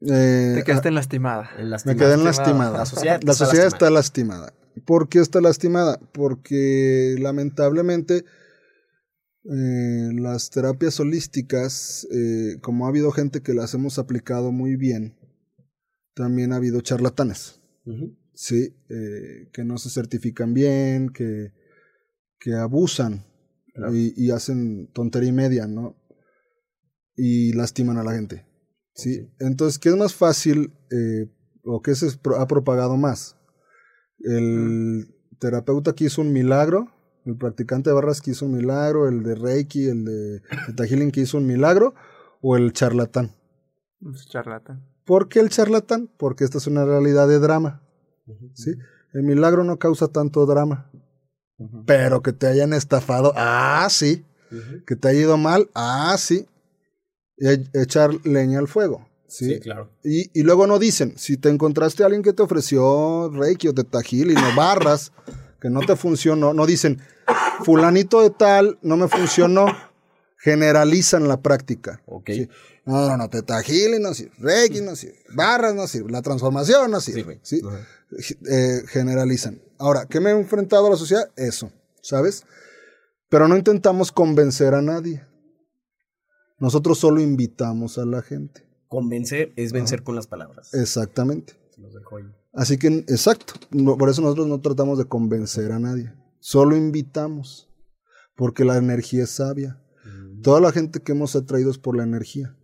eh, Te quedaste lastimada. El me quedé en lastimada. La sociedad, La está sociedad lastimada. está lastimada. ¿Por qué está lastimada? Porque lamentablemente eh, las terapias holísticas, eh, como ha habido gente que las hemos aplicado muy bien, también ha habido charlatanes. Sí, eh, que no se certifican bien, que, que abusan y, y hacen tontería y media, ¿no? Y lastiman a la gente. ¿sí? Entonces, ¿qué es más fácil o qué se ha propagado más? El terapeuta que hizo un milagro, el practicante de barras que hizo un milagro, el de Reiki, el de Theta Healing que hizo un milagro, o el charlatán. Es charlatán. ¿Por qué el charlatán? Porque esta es una realidad de drama. ¿sí? El milagro no causa tanto drama. Pero que te hayan estafado, ah, sí. Que te haya ido mal, ah, sí. Y e- echar leña al fuego. Sí, Sí, claro. Y, y luego no dicen, si te encontraste a alguien que te ofreció Reiki o Teta Healing o barras, que no te funcionó, no dicen, fulanito de tal, no me funcionó, generalizan la práctica. Ok. Sí. No, no, no, Teta Healing no sirve, Reiki no sirve, barras no sirve, la transformación no sirve. ¿sí? Eh, generalizan. Ahora, ¿qué me he enfrentado a la sociedad? Eso, ¿sabes? Pero no intentamos convencer a nadie. Nosotros solo invitamos a la gente. Convencer es vencer con las palabras. Exactamente. Se los dejo ahí. Así que, exacto, no- por eso nosotros no tratamos de convencer a nadie, solo invitamos, porque la energía es sabia. Toda la gente que hemos atraído es por la energía,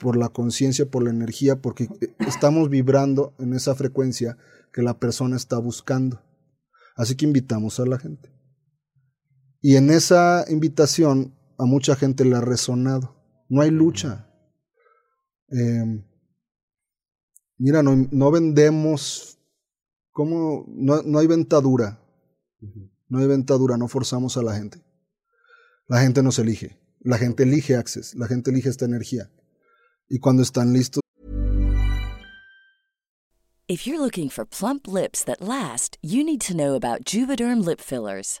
por la conciencia, por la energía, porque eh, estamos vibrando en esa frecuencia que la persona está buscando. Así que invitamos a la gente. Y en esa invitación a mucha gente le ha resonado. No hay lucha. Em, Mira, no, no vendemos, ¿cómo? No, no hay ventadura. No hay ventadura, no forzamos a la gente. La gente nos elige. La gente elige Access, la gente elige esta energía. Y cuando están listos, If you're looking for plump lips that last, you need to know about Juvederm lip fillers.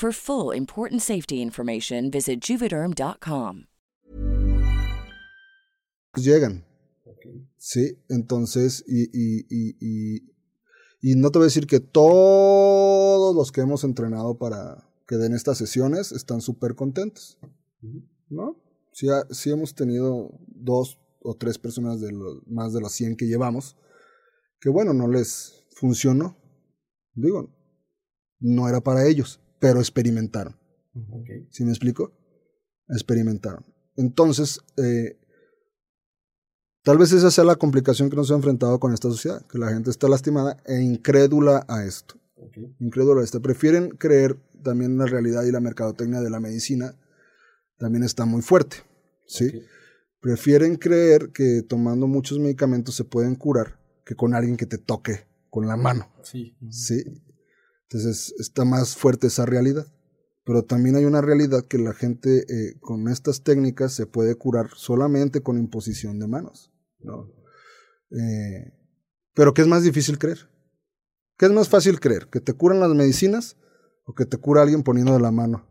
For full important safety information, visit juvederm.com. llegan. Sí, entonces, y, y, y, y, y no te voy a decir que todos los que hemos entrenado para que den estas sesiones están súper contentos. ¿No? Sí, ha- sí hemos tenido dos o tres personas de los, más de los 100 que llevamos que, bueno, no les funcionó. Digo, no era para ellos, pero experimentaron. ¿Sí me explico? Experimentaron. Entonces, eh, tal vez esa sea la complicación que nos ha enfrentado con esta sociedad, que la gente está lastimada e incrédula a esto. Incrédula a esto. Prefieren creer también en la realidad y la mercadotecnia de la medicina también está muy fuerte. ¿sí? Prefieren creer que tomando muchos medicamentos se pueden curar que con alguien que te toque con la mano. Sí. Sí. Entonces está más fuerte esa realidad. Pero también hay una realidad que la gente eh, con estas técnicas se puede curar solamente con imposición de manos. ¿no? Eh, pero ¿qué es más difícil creer? ¿Qué es más fácil creer? ¿Que te curan las medicinas o que te cura alguien poniendo de la mano?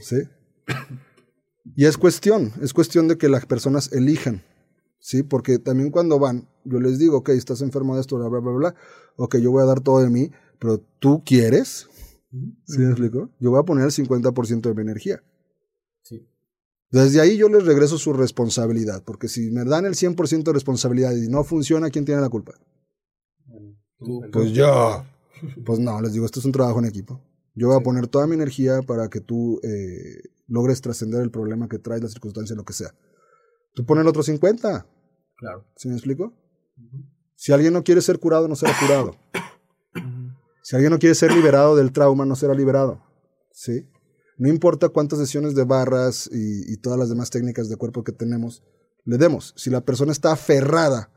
¿Sí? Y es cuestión, es cuestión de que las personas elijan, ¿sí? Porque también cuando van, yo les digo, ok, estás enfermo de esto, bla, bla, bla, bla, ok, yo voy a dar todo de mí, pero tú quieres, ¿sí me explico? Yo voy a poner el 50% de mi energía. Sí. Desde ahí yo les regreso su responsabilidad, porque si me dan el 100% de responsabilidad y no funciona, ¿quién tiene la culpa? Pues yo. Pues no, les digo, esto es un trabajo en equipo. Yo voy a poner toda mi energía para que tú eh, logres trascender el problema que traes, la circunstancia, lo que sea. Tú pones el otro 50. Claro. ¿Sí me explico? Si alguien no quiere ser curado, no será curado. Si alguien no quiere ser liberado del trauma, no será liberado. ¿Sí? No importa cuántas sesiones de barras y, y todas las demás técnicas de cuerpo que tenemos, le demos. Si la persona está aferrada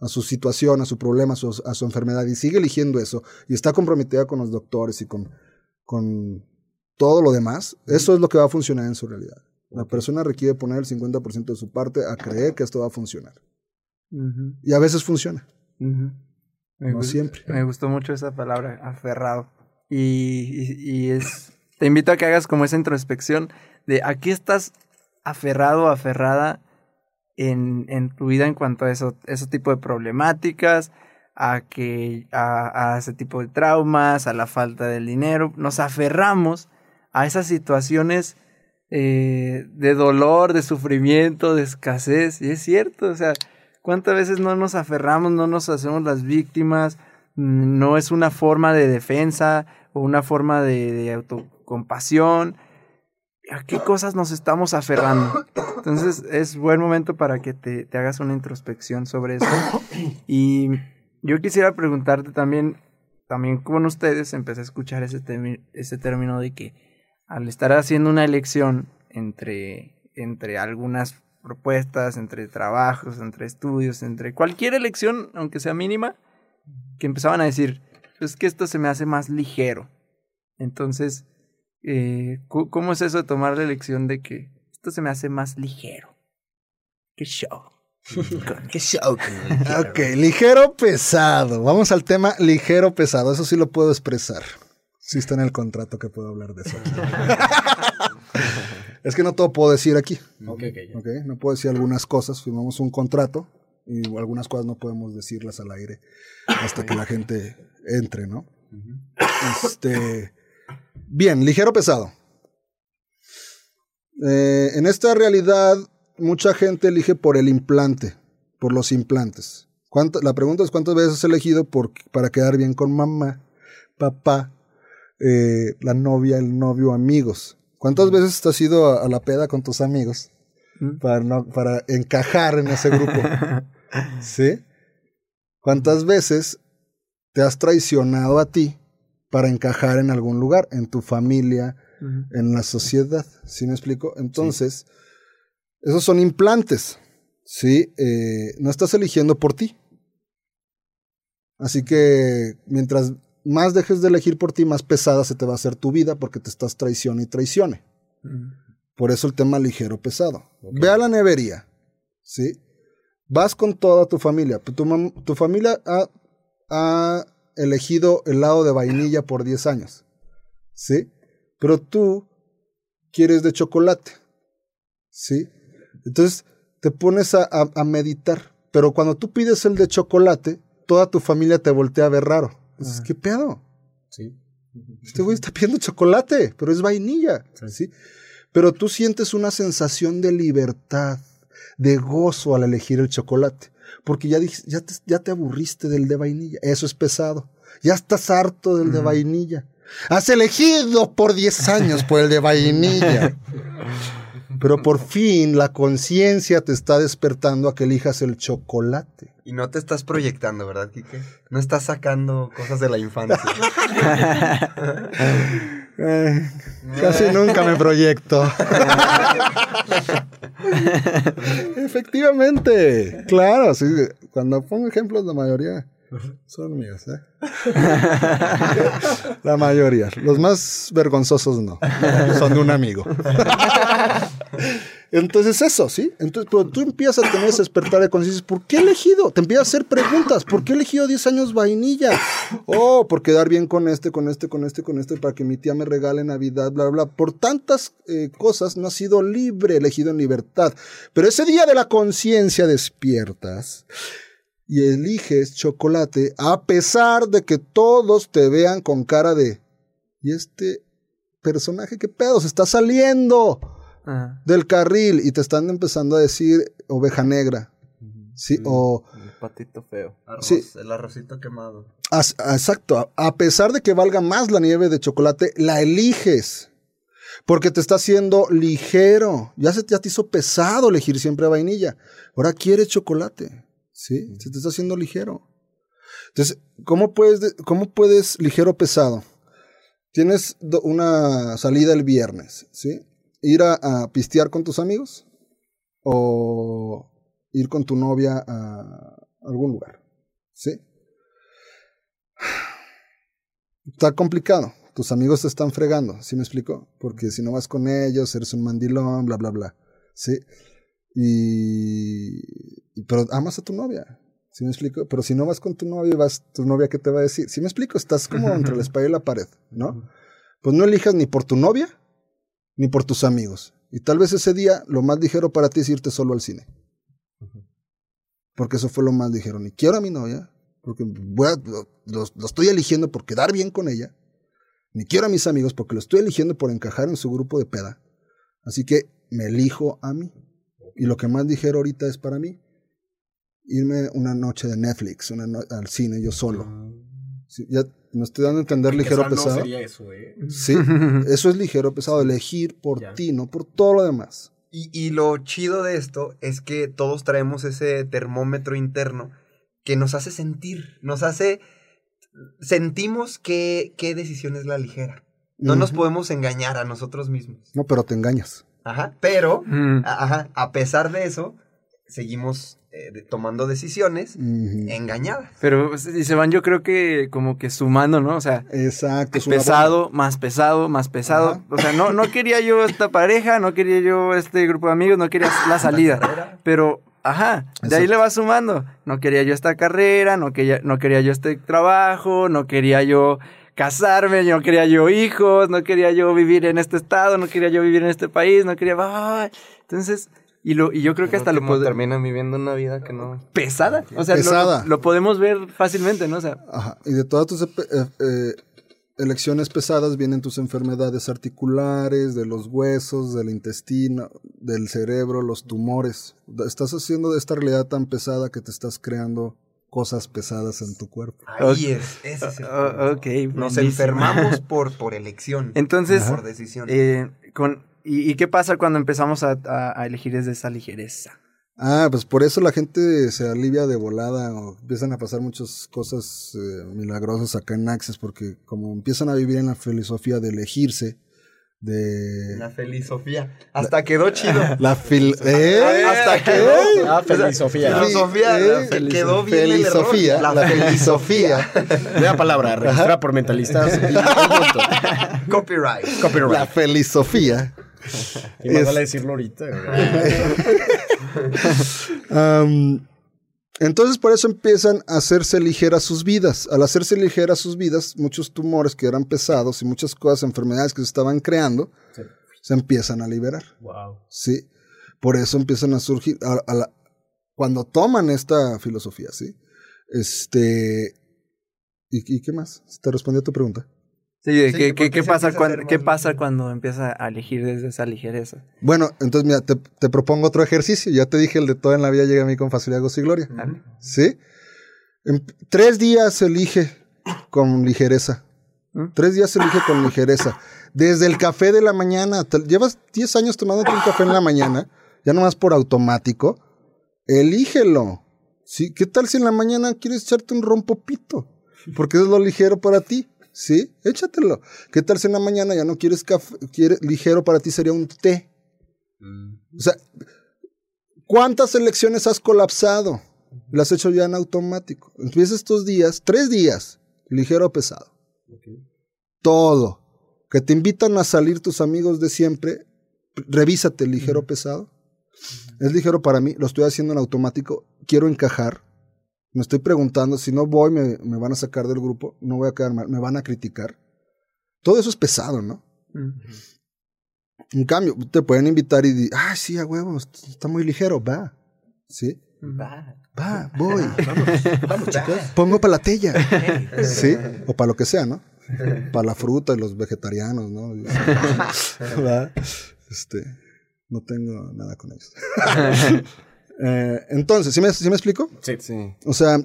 a su situación, a su problema, a su, a su enfermedad y sigue eligiendo eso y está comprometida con los doctores y con, con todo lo demás, eso es lo que va a funcionar en su realidad. La persona requiere poner el 50% de su parte a creer que esto va a funcionar. Y a veces funciona. ujú. Me gust- siempre. Me gustó mucho esa palabra, aferrado. Y, y- y es. Te invito a que hagas como esa introspección de a qué estás aferrado aferrada en, en tu vida en cuanto a eso, ese tipo de problemáticas, a que a, a ese tipo de traumas, a la falta del dinero. Nos aferramos a esas situaciones eh, de dolor, de sufrimiento, de escasez. Y es cierto, o sea, ¿cuántas veces no nos aferramos, no nos hacemos las víctimas? No es una forma de defensa o una forma de, autocompasión. ¿A qué cosas nos estamos aferrando? Entonces es buen momento para que te, hagas una introspección sobre eso. Y yo quisiera preguntarte también, también con ustedes, empecé a escuchar ese, ese término de que al estar haciendo una elección entre, entre algunas propuestas, entre trabajos, entre estudios, entre cualquier elección, aunque sea mínima, que empezaban a decir, es que esto se me hace más ligero. Entonces, eh, ¿cómo es eso de tomar la elección de que esto se me hace más ligero? ¿Qué show? Qué show. Ok, ligero pesado. Vamos al tema ligero pesado. Eso sí lo puedo expresar. Sí está en el contrato que puedo hablar de eso. es que no todo puedo decir aquí. Ok, ok. ya. ¿ok? No puedo decir algunas cosas. Firmamos un contrato y algunas cosas no podemos decirlas al aire hasta que la gente entre, ¿no? Este. Bien, ligero pesado. Eh, en esta realidad, mucha gente elige por el implante, por los implantes. ¿Cuánta- la pregunta es cuántas veces has elegido por, para quedar bien con mamá, papá, eh, la novia, el novio, amigos. ¿Cuántas veces te has ido a, a la peda con tus amigos ¿Mm? para, no- para encajar en ese grupo? ¿Sí? ¿Cuántas veces te has traicionado a ti para encajar en algún lugar, en tu familia, en la sociedad? ¿Sí me explico? Entonces, esos son implantes, ¿sí? Eh, no estás eligiendo por ti. Así que mientras más dejes de elegir por ti, más pesada se te va a hacer tu vida porque te estás traicione y traicione. Ujú. Por eso el tema ligero pesado. Ve a la nevería, ¿sí? Vas con toda tu familia. Tu, tu familia ha, ha elegido helado de vainilla por 10 años, ¿sí? Pero tú quieres de chocolate, ¿sí? Entonces te pones a, a- a meditar. Pero cuando tú pides el de chocolate, toda tu familia te voltea a ver raro. Dices, ¿qué pedo? Sí. Este güey está pidiendo chocolate, pero es vainilla, ¿sí? Pero tú sientes una sensación de libertad, de gozo al elegir el chocolate, porque ya, ya, te, ya te aburriste del de vainilla, eso es pesado, ya estás harto del de vainilla. Has elegido por 10 años por el de vainilla. Pero por fin la conciencia te está despertando a que elijas el chocolate. Y no te estás proyectando, ¿verdad, Kike? No estás sacando cosas de la infancia. Eh, casi nunca me proyecto. Efectivamente, claro, sí. Cuando pongo ejemplos, la mayoría son míos, ¿eh? La mayoría. Los más vergonzosos no. Son de un amigo. Entonces eso, ¿sí? Entonces, pero tú empiezas a tener ese despertar de conciencia. ¿Por qué he elegido? Te empiezas a hacer preguntas. ¿Por qué he elegido 10 años vainilla? Oh, por quedar bien con este, con este, con este, con este, para que mi tía me regale Navidad, bla, bla. Por tantas eh, cosas no has sido libre, elegido en libertad. Pero ese día de la conciencia despiertas y eliges chocolate a pesar de que todos te vean con cara de... ¿Y este personaje qué pedo? Se está saliendo Ajá. del carril y te están empezando a decir oveja negra. Sí, o El patito feo. Arroz, Sí. El arrocito quemado. as- exacto, a- a pesar de que valga más la nieve de chocolate, la eliges. Porque te está haciendo ligero. Ya se ya te hizo pesado elegir siempre a vainilla. Ahora quieres chocolate. ¿Sí? Se te está haciendo ligero. Entonces, ¿cómo puedes, de- cómo puedes ligero o pesado? Tienes una salida el viernes, ¿sí? Ir a, a pistear con tus amigos o ir con tu novia a algún lugar, ¿sí? Está complicado. Tus amigos te están fregando, ¿sí me explico? Porque si no vas con ellos, eres un mandilón, bla, bla, bla. ¿Sí? Y- pero amas a tu novia. ¿Sí me explico? Pero si no vas con tu novia, vas tu novia, ¿qué te va a decir? ¿Sí me explico? Estás como entre la espalda y la pared, ¿no? Pues no elijas ni por tu novia, ni por tus amigos. Y tal vez ese día lo más ligero para ti es irte solo al cine. Porque eso fue lo más ligero. Ni quiero a mi novia, porque voy a- lo, lo- lo estoy eligiendo por quedar bien con ella. Ni quiero a mis amigos porque lo estoy eligiendo por encajar en su grupo de peda. Así que me elijo a mí. Y lo que más ligero ahorita es para mí irme una noche de Netflix, una no- al cine yo solo. Sí, ya me estoy dando a entender ligero no pesado. sería eso, ¿eh? Sí, eso es ligero pesado, elegir por Ya. ti, no por todo lo demás. Y, y lo chido de esto es que todos traemos ese termómetro interno que nos hace sentir, nos hace... Sentimos que, qué decisión es la ligera. No nos podemos engañar a nosotros mismos. No, pero te engañas. Ajá, pero, Mm. ajá, a pesar de eso, seguimos eh, tomando decisiones Ujú. engañadas. Pero pues, y se van, yo creo que como que sumando, ¿no? O sea, Exacto. pesado, más pesado, más pesado. Ajá. O sea, no, no quería yo esta pareja, no quería yo este grupo de amigos, no quería la salida. Pero, ajá, de ahí le va sumando. No quería yo esta carrera, no quería, no quería yo este trabajo, no quería yo casarme, no quería yo hijos, no quería yo vivir en este estado, no quería yo vivir en este país, no quería... Entonces, y, lo, y yo creo que hasta lo Último pod- terminan viviendo una vida que no... pesada. O sea, lo- Pesada. Lo, podemos ver fácilmente, ¿no? O sea, Ajá. Y de todas tus eh, eh, elecciones pesadas vienen tus enfermedades articulares, de los huesos, del intestino, del cerebro, los tumores. Estás haciendo de esta realidad tan pesada que te estás creando cosas pesadas en tu cuerpo. Ahí es, ese es el o- punto. ok. Nos enfermamos por, por elección. Entonces, por decisión. Eh, con, y, y qué pasa cuando empezamos a, a- a elegir desde esa ligereza? Ah, pues por eso la gente se alivia de volada o empiezan a pasar muchas cosas eh, milagrosas acá en Access porque como empiezan a vivir en la filosofía de elegirse, de... La feliz Sofía. Hasta quedó chido. La fil... ¿eh? Hasta quedó. Ah, feliz Sofía. Filosofía, Eh, la fe- quedó bien el error. La la felisofía, Nueva palabra, registrada por mentalistas. y- punto. Copyright. la Copyright. Y más es- vale decirlo ahorita. entonces por eso empiezan a hacerse ligeras sus vidas. Al hacerse ligeras sus vidas, muchos tumores que eran pesados y muchas cosas, enfermedades que se estaban creando, Sí. se empiezan a liberar. Wow. ¿sí? Por eso empiezan a surgir, a- a la- cuando toman esta filosofía, ¿sí? Este, ¿y, y qué más? ¿Te respondí a tu pregunta? Sí, ¿qué, ¿por qué- qué qué se pasa, cuando, qué pasa cuando empieza a elegir desde esa ligereza? Bueno, entonces mira, te, te propongo otro ejercicio. Ya te dije, el de toda en la vida llega a mí con facilidad, gozo y gloria. ¿Sí? En tres días elige con ligereza. ¿Mm? Tres días elige con ligereza. Desde el café de la mañana. te- llevas 10 años tomándote un café en la mañana, ya nomás por automático. Elígelo. ¿Sí? ¿Qué tal si en la mañana quieres echarte un rompopito? Porque es lo ligero para ti. ¿Sí? Échatelo. ¿Qué tal si en la mañana ya no quieres café? Quieres, ligero para ti sería un té. O sea, ¿cuántas elecciones has colapsado? Las has hecho ya en automático. Empieza estos días, tres días, ligero o pesado. Todo. Que te invitan a salir tus amigos de siempre, revísate, ligero o pesado. Es ligero para mí, lo estoy haciendo en automático, quiero encajar. Me estoy preguntando, si no voy, me, me van a sacar del grupo, no voy a quedar mal, me van a criticar. Todo eso es pesado, ¿no? En cambio, te pueden invitar y decir, ah, sí, a huevo, está muy ligero, va. ¿Sí? Va, voy. Vamos, chicos. Pongo para la tella. Sí, o para lo que sea, ¿no? Para la fruta y los vegetarianos, ¿no? Va. Este, no tengo nada con ellos. Eh, entonces, ¿sí me, sí me explico? Sí. Sí. O sea,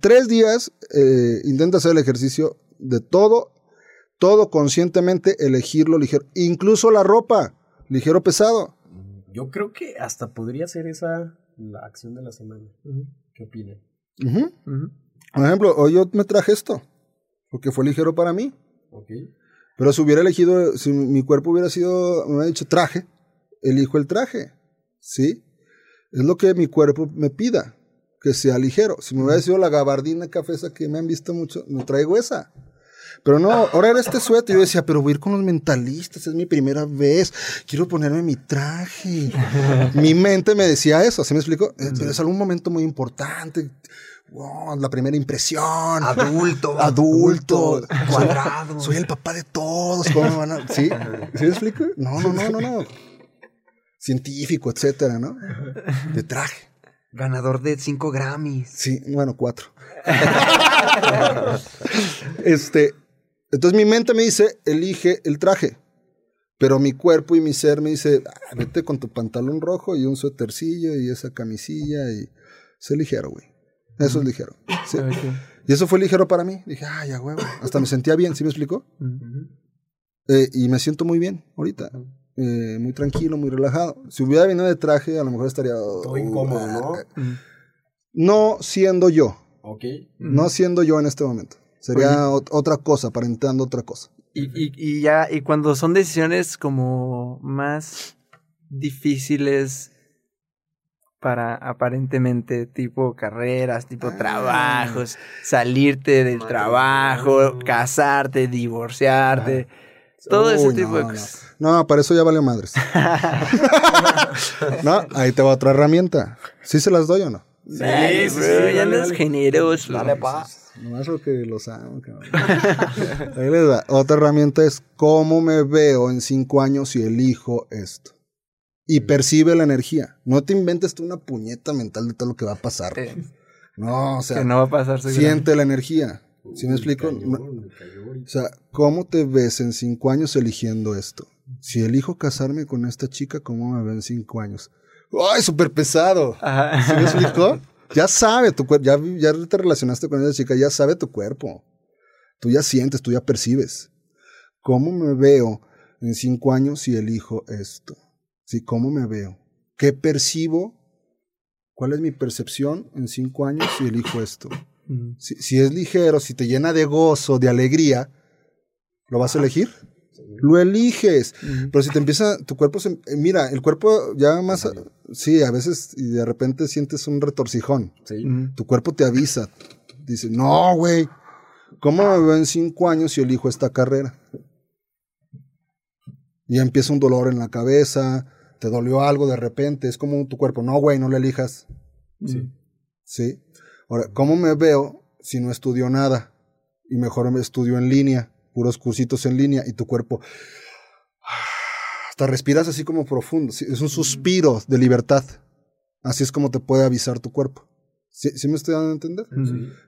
tres días eh, intenta hacer el ejercicio de todo, todo conscientemente, elegirlo ligero. Incluso la ropa, ligero pesado. Yo creo que hasta podría ser esa la acción de la semana. ¿Qué opinan? Por ejemplo, hoy yo me traje esto, porque fue ligero para mí. Ok. Pero si hubiera elegido, si mi cuerpo hubiera sido, me hubiera dicho traje, elijo el traje. ¿Sí? Es lo que mi cuerpo me pida, que sea ligero. Si me hubiera sido la gabardina cafesa que me han visto mucho, no traigo esa. Pero no, ahora era este suéter. Yo decía, pero voy a ir con los mentalistas, es mi primera vez. Quiero ponerme mi traje. mi mente me decía eso, ¿se me explicó? Eh, Pero es algún momento muy importante. Wow, la primera impresión. Adulto. Adulto. Cuadrado. Soy el papá de todos. ¿Cómo me van a.? ¿Sí? ¿Sí me explico? No, no, no, no, no. Científico, etcétera, ¿no? De traje. Ganador de 5 Grammys. Sí, bueno, cuatro. este, entonces mi mente me dice, elige el traje. Pero mi cuerpo y mi ser me dice, "Ah, vete con tu pantalón rojo y un suétercillo y esa camisilla y sé ligero, güey. Eso es ligero. Sí. Y eso fue ligero para mí. Dije, ay, ya huevo. Hasta me sentía bien, ¿sí me explicó? Eh, y me siento muy bien ahorita. Eh, muy tranquilo, muy relajado. Si hubiera venido de traje, a lo mejor estaría... Todo incómodo, ¿no? No siendo yo. Ok. No siendo yo en este momento. Sería ot- otra cosa, aparentando otra cosa. Y, y, y ya, y cuando son decisiones como más difíciles para aparentemente tipo carreras, tipo trabajos, salirte del trabajo, casarte, divorciarte, todo ese tipo no, de cosas. No, para eso ya vale madres. no, ahí te va otra herramienta. ¿Sí se las doy o no? Sí, bro, ya no es generoso. Dale, pa. Nomás porque los amo, cabrón. Ahí les va. Otra herramienta es cómo me veo en cinco años si elijo esto. Y percibe la energía. No te inventes tú una puñeta mental de todo lo que va a pasar. Eh, No, o sea, que no va a pasar siente la energía. ¿Sí me explico? O sea, ¿cómo te ves en cinco años eligiendo esto? Si elijo casarme con esta chica, ¿cómo me veo en cinco años? ¡Ay, súper pesado! Ajá. ¿Sí me explicó? Ya sabe tu cuerpo, ya, ya te relacionaste con esa chica, ya sabe tu cuerpo. Tú ya sientes, tú ya percibes. ¿Cómo me veo en cinco años si elijo esto? ¿Sí? ¿Cómo me veo? ¿Qué percibo? ¿Cuál es mi percepción en cinco años si elijo esto? Mm. Si, si es ligero, si te llena de gozo, de alegría, ¿lo vas a elegir? Lo eliges. Pero si te empieza, tu cuerpo se... eh, Mira, el cuerpo ya más... Sí, a veces y de repente sientes un retorcijón. Mm. Tu cuerpo te avisa. Dice, no, güey. ¿Cómo me veo en cinco años si elijo esta carrera? Y empieza un dolor en la cabeza, te dolió algo de repente, es como tu cuerpo, no, güey, no le elijas. Sí. ¿Sí? Ahora, ¿cómo me veo si no estudio nada? Y mejor me estudio en línea, puros cursitos en línea, y tu cuerpo. Hasta respiras así como profundo. Es un suspiro de libertad. Así es como te puede avisar tu cuerpo. ¿Sí, sí me estoy dando a entender?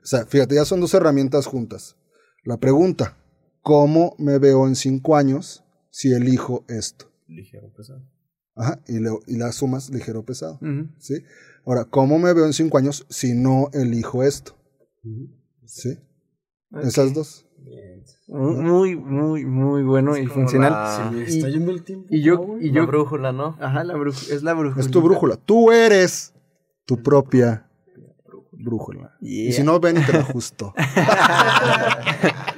O sea, fíjate, ya son dos herramientas juntas. La pregunta, ¿cómo me veo en cinco años si elijo esto? Ligero, pesado. Ajá, y, le- y la sumas ligero o pesado. ¿sí? Ahora, ¿cómo me veo en cinco años si no elijo esto? ¿Sí? Esas dos. Muy, muy, muy bueno y funcional. Está yendo el tiempo. Y yo, y La yo, brújula, ¿no? ajá, la brújula, es la brújula. Es tu brújula. Tú eres tu propia brújula. Y si no, ven y te lo ajusto.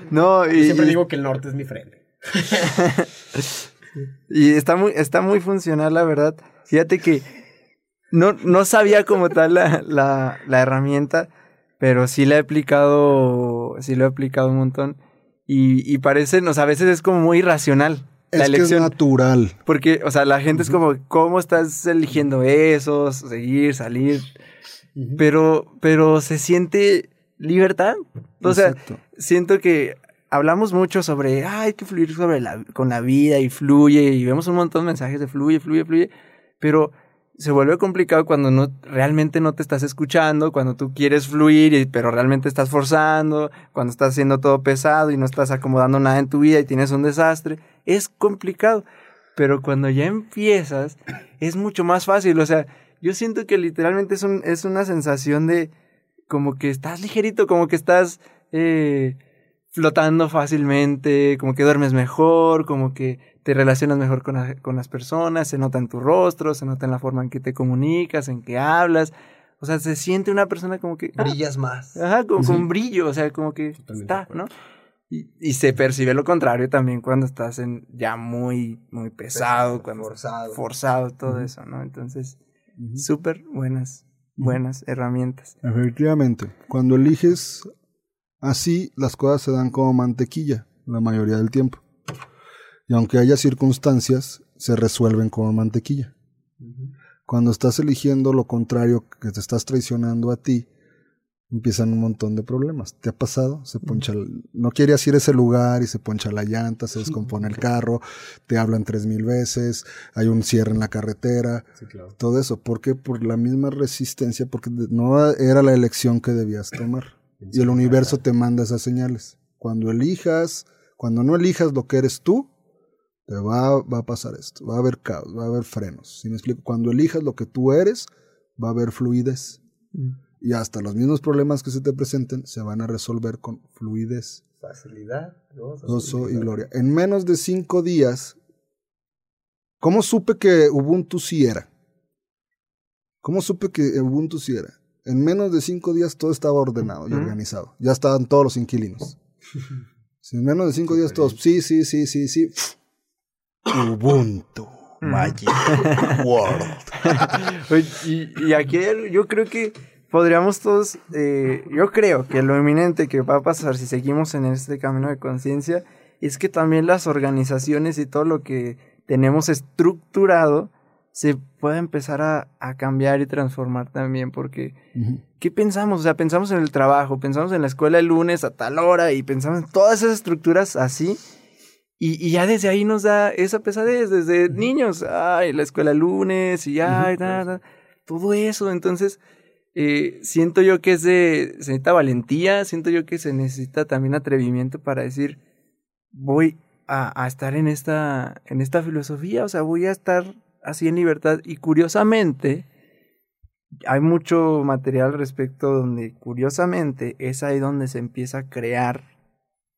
No, y, Siempre y- digo que el norte es mi frente. y está muy, está muy funcional, la verdad. Fíjate que no, no sabía como tal la, la, la herramienta, pero sí la he aplicado, sí lo he aplicado un montón. Y, y parece, o sea, a veces es como muy irracional la es que es elección. natural. Porque, o sea, la gente es como, ¿cómo estás eligiendo eso? Seguir, salir. Pero, pero se siente libertad. O sea, Exacto. siento que hablamos mucho sobre, "Ah, hay que fluir sobre la, con la vida y fluye, y vemos un montón de mensajes de fluye, fluye, fluye, pero se vuelve complicado cuando no realmente no te estás escuchando, cuando tú quieres fluir, pero realmente estás forzando, cuando estás haciendo todo pesado y no estás acomodando nada en tu vida y tienes un desastre. Es complicado. Pero cuando ya empiezas, es mucho más fácil. O sea, yo siento que literalmente es, un, es una sensación de como que estás ligerito, como que estás eh, flotando fácilmente, como que duermes mejor, como que te relacionas mejor con, la- con las personas, se nota en tu rostro, se nota en la forma en que te comunicas, en que hablas. O sea, se siente una persona como que... ah, Brillas más. Ajá, con, con brillo, o sea, como que Totalmente está. ¿no? Y, y se percibe lo contrario también cuando estás en ya muy, muy pesado, cuando forzado. forzado, todo eso, ¿no? Entonces, súper buenas, buenas herramientas. Efectivamente. Cuando eliges Así las cosas se dan como mantequilla la mayoría del tiempo. Y aunque haya circunstancias, se resuelven como mantequilla. Cuando estás eligiendo lo contrario, que te estás traicionando a ti, empiezan un montón de problemas. ¿Te ha pasado? Se poncha, el- no querías ir a ese lugar y se poncha la llanta, se descompone el carro, te hablan tres mil veces, hay un cierre en la carretera, todo eso. ¿Por qué? Por la misma resistencia, porque no era la elección que debías tomar. Y el universo te manda esas señales. Cuando elijas, cuando no elijas lo que eres tú, te va, va a pasar esto. Va a haber caos, va a haber frenos. ¿Sí me explico? Cuando elijas lo que tú eres, va a haber fluidez. Y hasta los mismos problemas que se te presenten se van a resolver con fluidez, Facilidad, gozo, gozo y gloria. En menos de cinco días, ¿cómo supe que Ubuntu sí era? ¿Cómo supe que Ubuntu sí era? En menos de cinco días todo estaba ordenado y organizado. Ya estaban todos los inquilinos. En menos de cinco días todos, sí, sí, sí, sí, sí. Ubuntu. Magic World. Y, y aquí yo creo que podríamos todos, eh, yo creo que lo eminente que va a pasar si seguimos en este camino de conciencia es que también las organizaciones y todo lo que tenemos estructurado se pueda empezar a, a cambiar y transformar también porque. ¿qué pensamos? O sea, pensamos en el trabajo, pensamos en la escuela el lunes a tal hora y pensamos en todas esas estructuras así. Y, y ya desde ahí nos da esa pesadez, desde niños, ay, la escuela el lunes y ay, da, da, todo eso. Entonces, eh, siento yo que es de, se necesita valentía, siento yo que se necesita también atrevimiento para decir, voy a, a estar en esta, en esta filosofía, o sea, voy a estar así en libertad. Y curiosamente, hay mucho material al respecto donde curiosamente es ahí donde se empieza a crear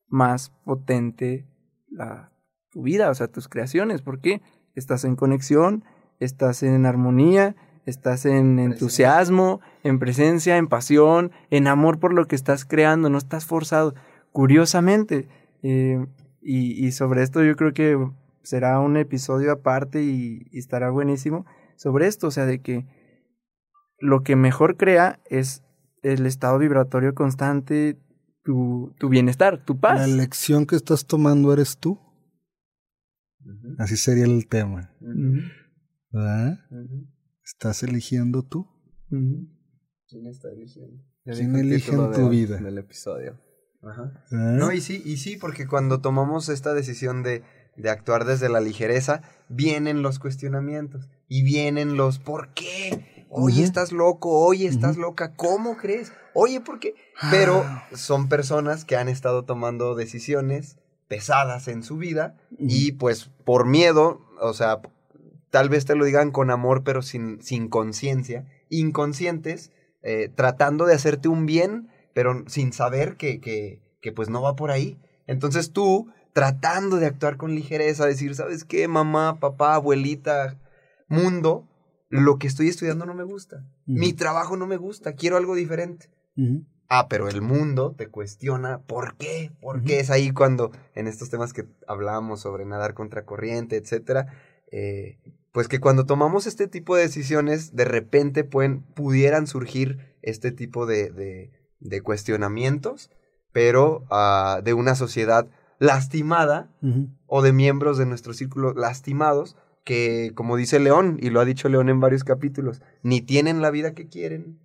más potente la, tu vida, o sea, tus creaciones, porque estás en conexión, estás en armonía, estás en entusiasmo, en presencia, en pasión, en amor por lo que estás creando, no estás forzado. Curiosamente, eh, y, y sobre esto yo creo que será un episodio aparte y, y estará buenísimo sobre esto, o sea, de que lo que mejor crea es el estado vibratorio constante, tu, tu bienestar, tu paz. La elección que estás tomando eres tú. Así sería el tema. ¿Verdad? ¿Estás eligiendo tú? ¿Quién está eligiendo? ¿Quién el elige en tu de- vida? Del episodio. Ajá. ¿Verdad? No, y sí, y sí, porque cuando tomamos esta decisión de, de actuar desde la ligereza, vienen los cuestionamientos y vienen los ¿por qué? Oye, Ujú. estás loco, oye, estás loca, ¿cómo crees? Oye, ¿por qué? Pero son personas que han estado tomando decisiones pesadas en su vida y pues por miedo, o sea, tal vez te lo digan con amor, pero sin, sin conciencia, inconscientes, eh, tratando de hacerte un bien, pero sin saber que, que, que pues no va por ahí. Entonces tú, tratando de actuar con ligereza, decir, ¿sabes qué, mamá, papá, abuelita, mundo? Lo que estoy estudiando no me gusta. Mi trabajo no me gusta, quiero algo diferente. Ah, pero el mundo te cuestiona por qué, por qué es ahí cuando en estos temas que hablamos sobre nadar contra corriente, etcétera, eh, pues que cuando tomamos este tipo de decisiones, de repente pueden, pudieran surgir este tipo de, de, de cuestionamientos, pero ah, de una sociedad lastimada o de miembros de nuestro círculo lastimados que, como dice León, y lo ha dicho León en varios capítulos, ni tienen la vida que quieren,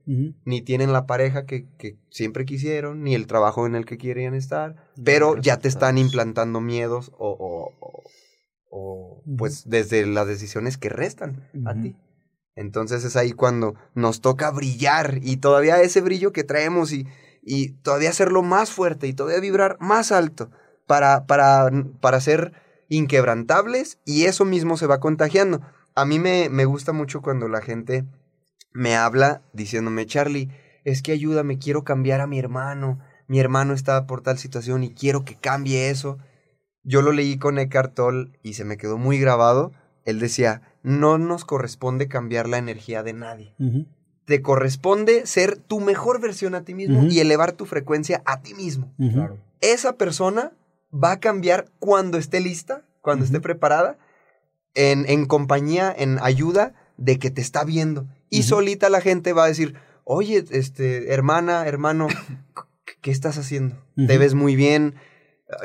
ni tienen la pareja que, que siempre quisieron, ni el trabajo en el que querían estar, pero ya te están implantando miedos o, o- o- o, pues desde las decisiones que restan a ti. Entonces es ahí cuando nos toca brillar y todavía ese brillo que traemos y, y todavía hacerlo más fuerte y todavía vibrar más alto para, para, para ser inquebrantables y eso mismo se va contagiando. A mí me, me gusta mucho cuando la gente me habla diciéndome, Charlie, es que ayúdame, quiero cambiar a mi hermano, mi hermano está por tal situación y quiero que cambie eso. Yo lo leí con Eckhart Tolle y se me quedó muy grabado. Él decía, no nos corresponde cambiar la energía de nadie. Te corresponde ser tu mejor versión a ti mismo y elevar tu frecuencia a ti mismo. Esa persona va a cambiar cuando esté lista, cuando esté preparada, en, en compañía, en ayuda de que te está viendo. Y solita la gente va a decir, oye, este, hermana, hermano, ¿qué estás haciendo? Te ves muy bien,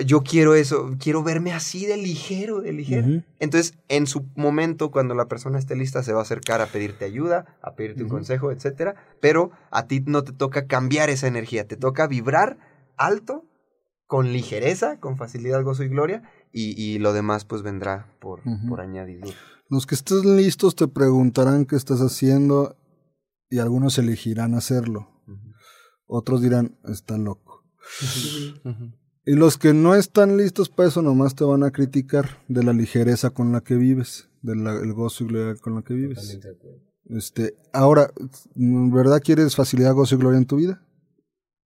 yo quiero eso, quiero verme así de ligero, de ligero. Entonces, en su momento, cuando la persona esté lista, se va a acercar a pedirte ayuda, a pedirte un consejo, etcétera. Pero a ti no te toca cambiar esa energía, te toca vibrar alto, con ligereza, con facilidad, gozo y gloria, y, y lo demás pues vendrá por, Ujú. por añadidura. Los que estén listos te preguntarán qué estás haciendo y algunos elegirán hacerlo. Otros dirán, está loco. Y los que no están listos para eso nomás te van a criticar de la ligereza con la que vives, del gozo y gloria con la que vives. Este, ahora, ¿verdad quieres facilidad, gozo y gloria en tu vida?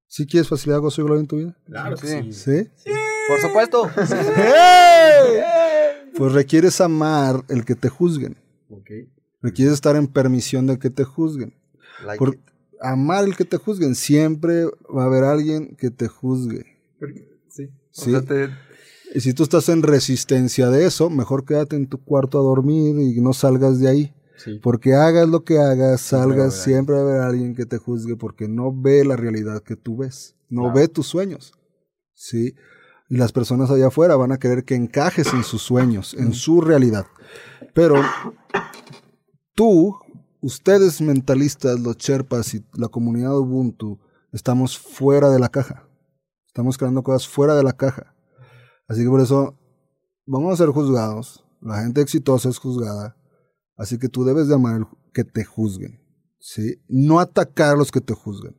¿Sí quieres facilidad, gozo y gloria en tu vida? Claro que sí. ¿Sí? Por supuesto. Pues requieres amar el que te juzguen. Ok. Requieres estar en permisión de que te juzguen. Like Por it. amar el que te juzguen, siempre va a haber alguien que te juzgue. Sí. Sí. O sea, te- Y si tú estás en resistencia de eso, mejor quédate en tu cuarto a dormir y no salgas de ahí. Sí. Porque hagas lo que hagas, salgas, alguien. siempre va a haber alguien que te juzgue porque no ve la realidad que tú ves, no ve tus sueños. ¿Sí? Y las personas allá afuera van a querer que encajes en sus sueños, en su realidad. Pero tú, ustedes mentalistas, los Sherpas y la comunidad Ubuntu, estamos fuera de la caja. Estamos creando cosas fuera de la caja. Así que por eso vamos a ser juzgados. La gente exitosa es juzgada. Así que tú debes de amar el- que te juzguen. ¿sí? No atacar a los que te juzguen.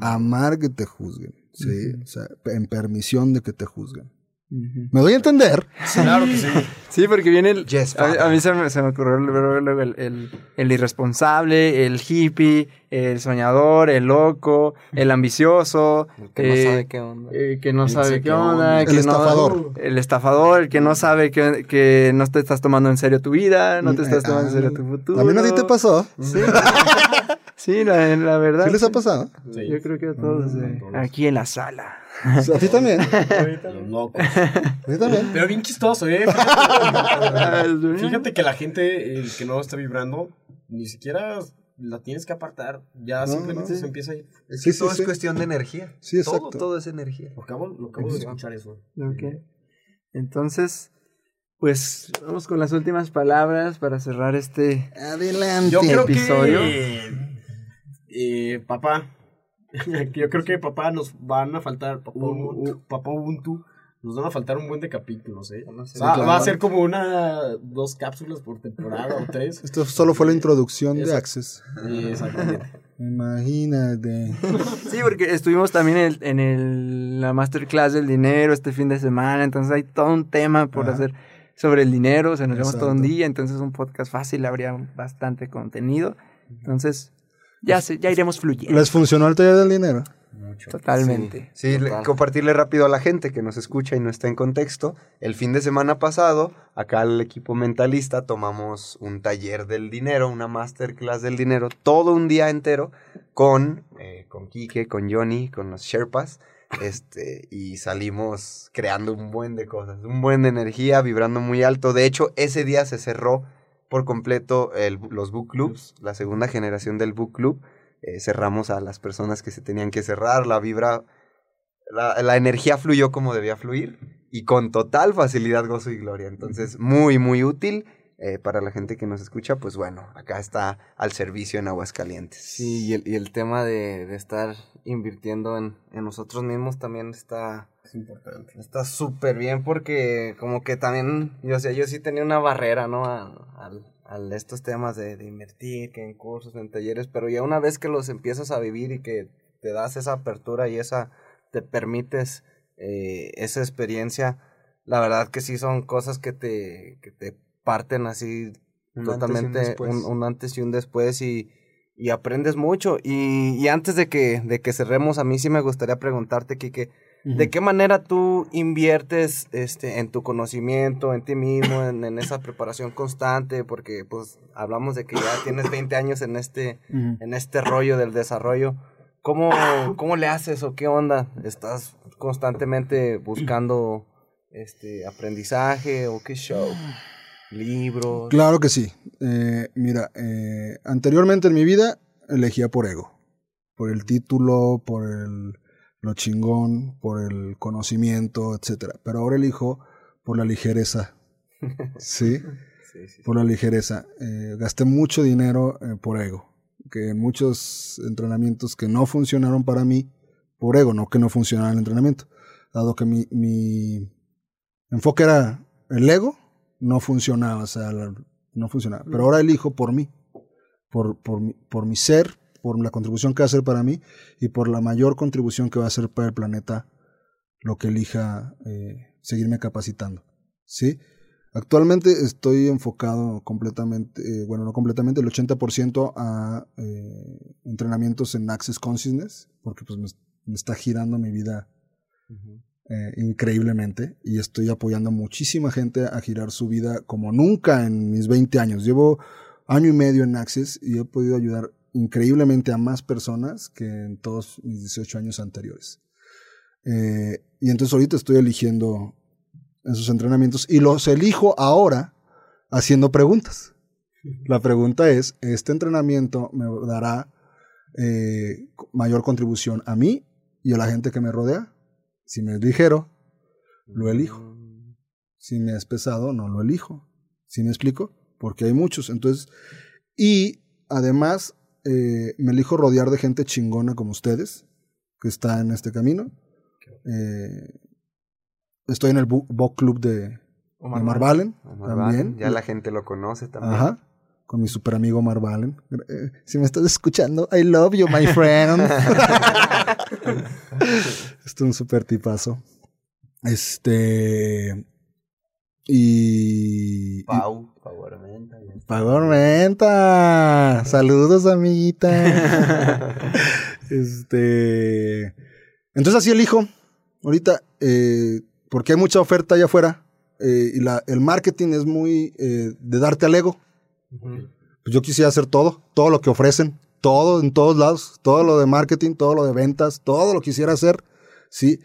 Amar que te juzguen. ¿sí? O sea, en permisión de que te juzguen. ¿Me doy a entender? Claro que sí. Sí, porque viene el... Yes, a, a mí se me, se me ocurrió luego, el, el, el irresponsable, el hippie, el soñador, el loco, el ambicioso. El que no eh, sabe qué onda. eh, que no El sabe qué qué onda. El no- estafador. el estafador, el que no sabe que, que no te estás tomando en serio tu vida, no te estás Eh, tomando en serio ah, tu futuro. A ti te pasó. Sí, sí la, la verdad. ¿Sí les ha pasado? Sí. Yo creo que a todos eh, todos. aquí en la sala. ¿A ti también? Los locos. ¿A ti también? Pero bien chistoso, ¿eh? Fíjate, fíjate que la gente eh, que no está vibrando, ni siquiera la tienes que apartar. Ya No, simplemente no. se empieza a ir. Es Sí, que sí, todo sí. es cuestión de energía. Sí, Todo, exacto. todo es energía. Lo acabo, lo acabo de escuchar eso. Ok. Entonces, pues vamos con las últimas palabras para cerrar este. Adelante. Yo creo episodio. que. eh, papá. Yo creo que papá nos van a faltar. Papá Ubuntu. Papá Ubuntu. Nos van a faltar un buen de capítulos, ¿eh? O sea, va a ser como una. Dos cápsulas por temporada o tres. Esto solo fue la introducción de. Access. Sí, exactamente. Imagínate. Sí, porque estuvimos también en, el- en el- la masterclass del dinero este fin de semana, entonces hay todo un tema por Ajá. hacer sobre el dinero, se nos llevamos todo un día, entonces un podcast fácil, habría bastante contenido, entonces ya, se, ya iremos fluyendo. ¿Les funcionó el taller del dinero? Totalmente. Sí, le- Total. compartirle rápido a la gente que nos escucha y no está en contexto. El fin de semana pasado, acá el equipo mentalista tomamos un taller del dinero, una masterclass del dinero, todo un día entero con, eh, con Quique, con Johnny, con los Sherpas. Este, y salimos creando un buen de cosas, un buen de energía, vibrando muy alto. De hecho, ese día se cerró por completo el- los book clubs, la segunda generación del book club. Eh, cerramos a las personas que se tenían que cerrar, la vibra, la, la energía fluyó como debía fluir y con total facilidad, gozo y gloria. Entonces, muy, muy útil eh, para la gente que nos escucha. Pues bueno, acá está al servicio en Aguascalientes. Sí, y el, y el tema de, de estar invirtiendo en, en nosotros mismos también está Es importante. está súper bien porque como que también, yo, o sea, yo sí tenía una barrera, ¿no? A, al- al estos temas de, de invertir, que en cursos, en talleres, pero ya una vez que los empiezas a vivir y que te das esa apertura y esa, te permites eh, esa experiencia, la verdad que sí son cosas que te, que te parten así Un antes y un totalmente un, un antes y un después y, y aprendes mucho. Y, y antes de que, de que cerremos, a mí sí me gustaría preguntarte, Kike, ¿de qué manera tú inviertes este, en tu conocimiento, en ti mismo, en, en esa preparación constante? Porque pues hablamos de que ya tienes 20 años en este, en este rollo del desarrollo. ¿Cómo, ¿Cómo le haces o qué onda? ¿Estás constantemente buscando este aprendizaje o qué show? Libros. Claro que sí. Eh, mira, eh, anteriormente en mi vida elegía por ego, por el título, por el lo chingón, por el conocimiento, etcétera. Pero ahora elijo por la ligereza. ¿Sí? Sí, sí. Por la ligereza. Eh, gasté mucho dinero eh, por ego. Que en muchos entrenamientos que no funcionaron para mí, por ego, no que no funcionara el entrenamiento. Dado que mi, mi enfoque era el ego, no funcionaba, o sea, no funcionaba. Pero ahora elijo por mí, por, por, mi, por mi ser, por la contribución que va a hacer para mí y por la mayor contribución que va a hacer para el planeta lo que elija eh, seguirme capacitando. ¿Sí? Actualmente estoy enfocado completamente, eh, bueno, no completamente, el 80% a eh, entrenamientos en Access Consciousness, porque pues me, me está girando mi vida eh, increíblemente y estoy apoyando a muchísima gente a girar su vida como nunca en mis 20 años. Llevo año y medio en Access y he podido ayudar increíblemente a más personas que en todos mis 18 años anteriores. Eh, y entonces ahorita estoy eligiendo esos entrenamientos y los elijo ahora haciendo preguntas. La pregunta es, ¿este entrenamiento me dará eh, mayor contribución a mí y a la gente que me rodea? Si me es ligero, lo elijo. Si me es pesado, no lo elijo. ¿Sí me explico? Porque hay muchos. Entonces, y además, eh, me elijo rodear de gente chingona como ustedes, que está en este camino. Eh, estoy en el book, club de Omar Omar, Valen. Omar también. Valen, Ya la gente lo conoce también. Ajá. Con mi super amigo Omar Valen. Eh, si me estás escuchando, I love you, my friend. es un super tipazo. Este. Y. Pau, Pau Armenta. Menta. Saludos, amiguita. este. Entonces así elijo. Ahorita, eh, porque hay mucha oferta allá afuera. eh, y la, el marketing es muy de darte al ego. Pues yo quisiera hacer todo, todo lo que ofrecen, todo en todos lados, todo lo de marketing, todo lo de ventas, todo lo quisiera hacer, sí.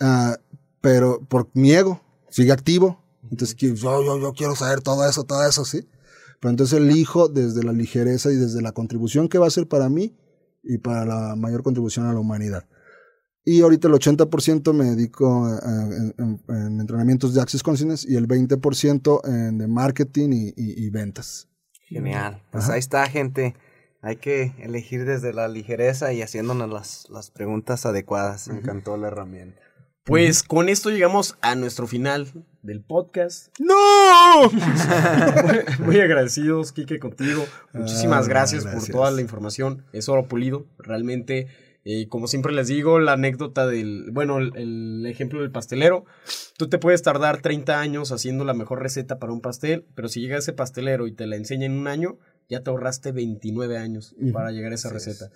Ah, pero por mi ego sigue activo. Entonces yo, yo, yo quiero saber todo eso, todo eso, sí. Pero entonces elijo desde la ligereza y desde la contribución que va a ser para mí y para la mayor contribución a la humanidad. Y ahorita el 80% me dedico a- a- en, en- en entrenamientos de Access Consciousness y el 20% en de marketing y, y- y ventas. Genial. Pues Ajá. ahí está, gente. Hay que elegir desde la ligereza y haciéndonos las, las preguntas adecuadas. Me encantó la herramienta. Pues con esto llegamos a nuestro final del podcast. ¡No! Muy agradecidos, Kike, contigo. Muchísimas Ah, gracias, gracias. por toda la información. Es oro pulido. Realmente, eh, como siempre les digo, la anécdota del, bueno, el, el ejemplo del pastelero. Tú te puedes tardar 30 años haciendo la mejor receta para un pastel, pero si llega ese pastelero y te la enseña en un año, ya te ahorraste 29 años Ujú. para llegar a esa es. receta.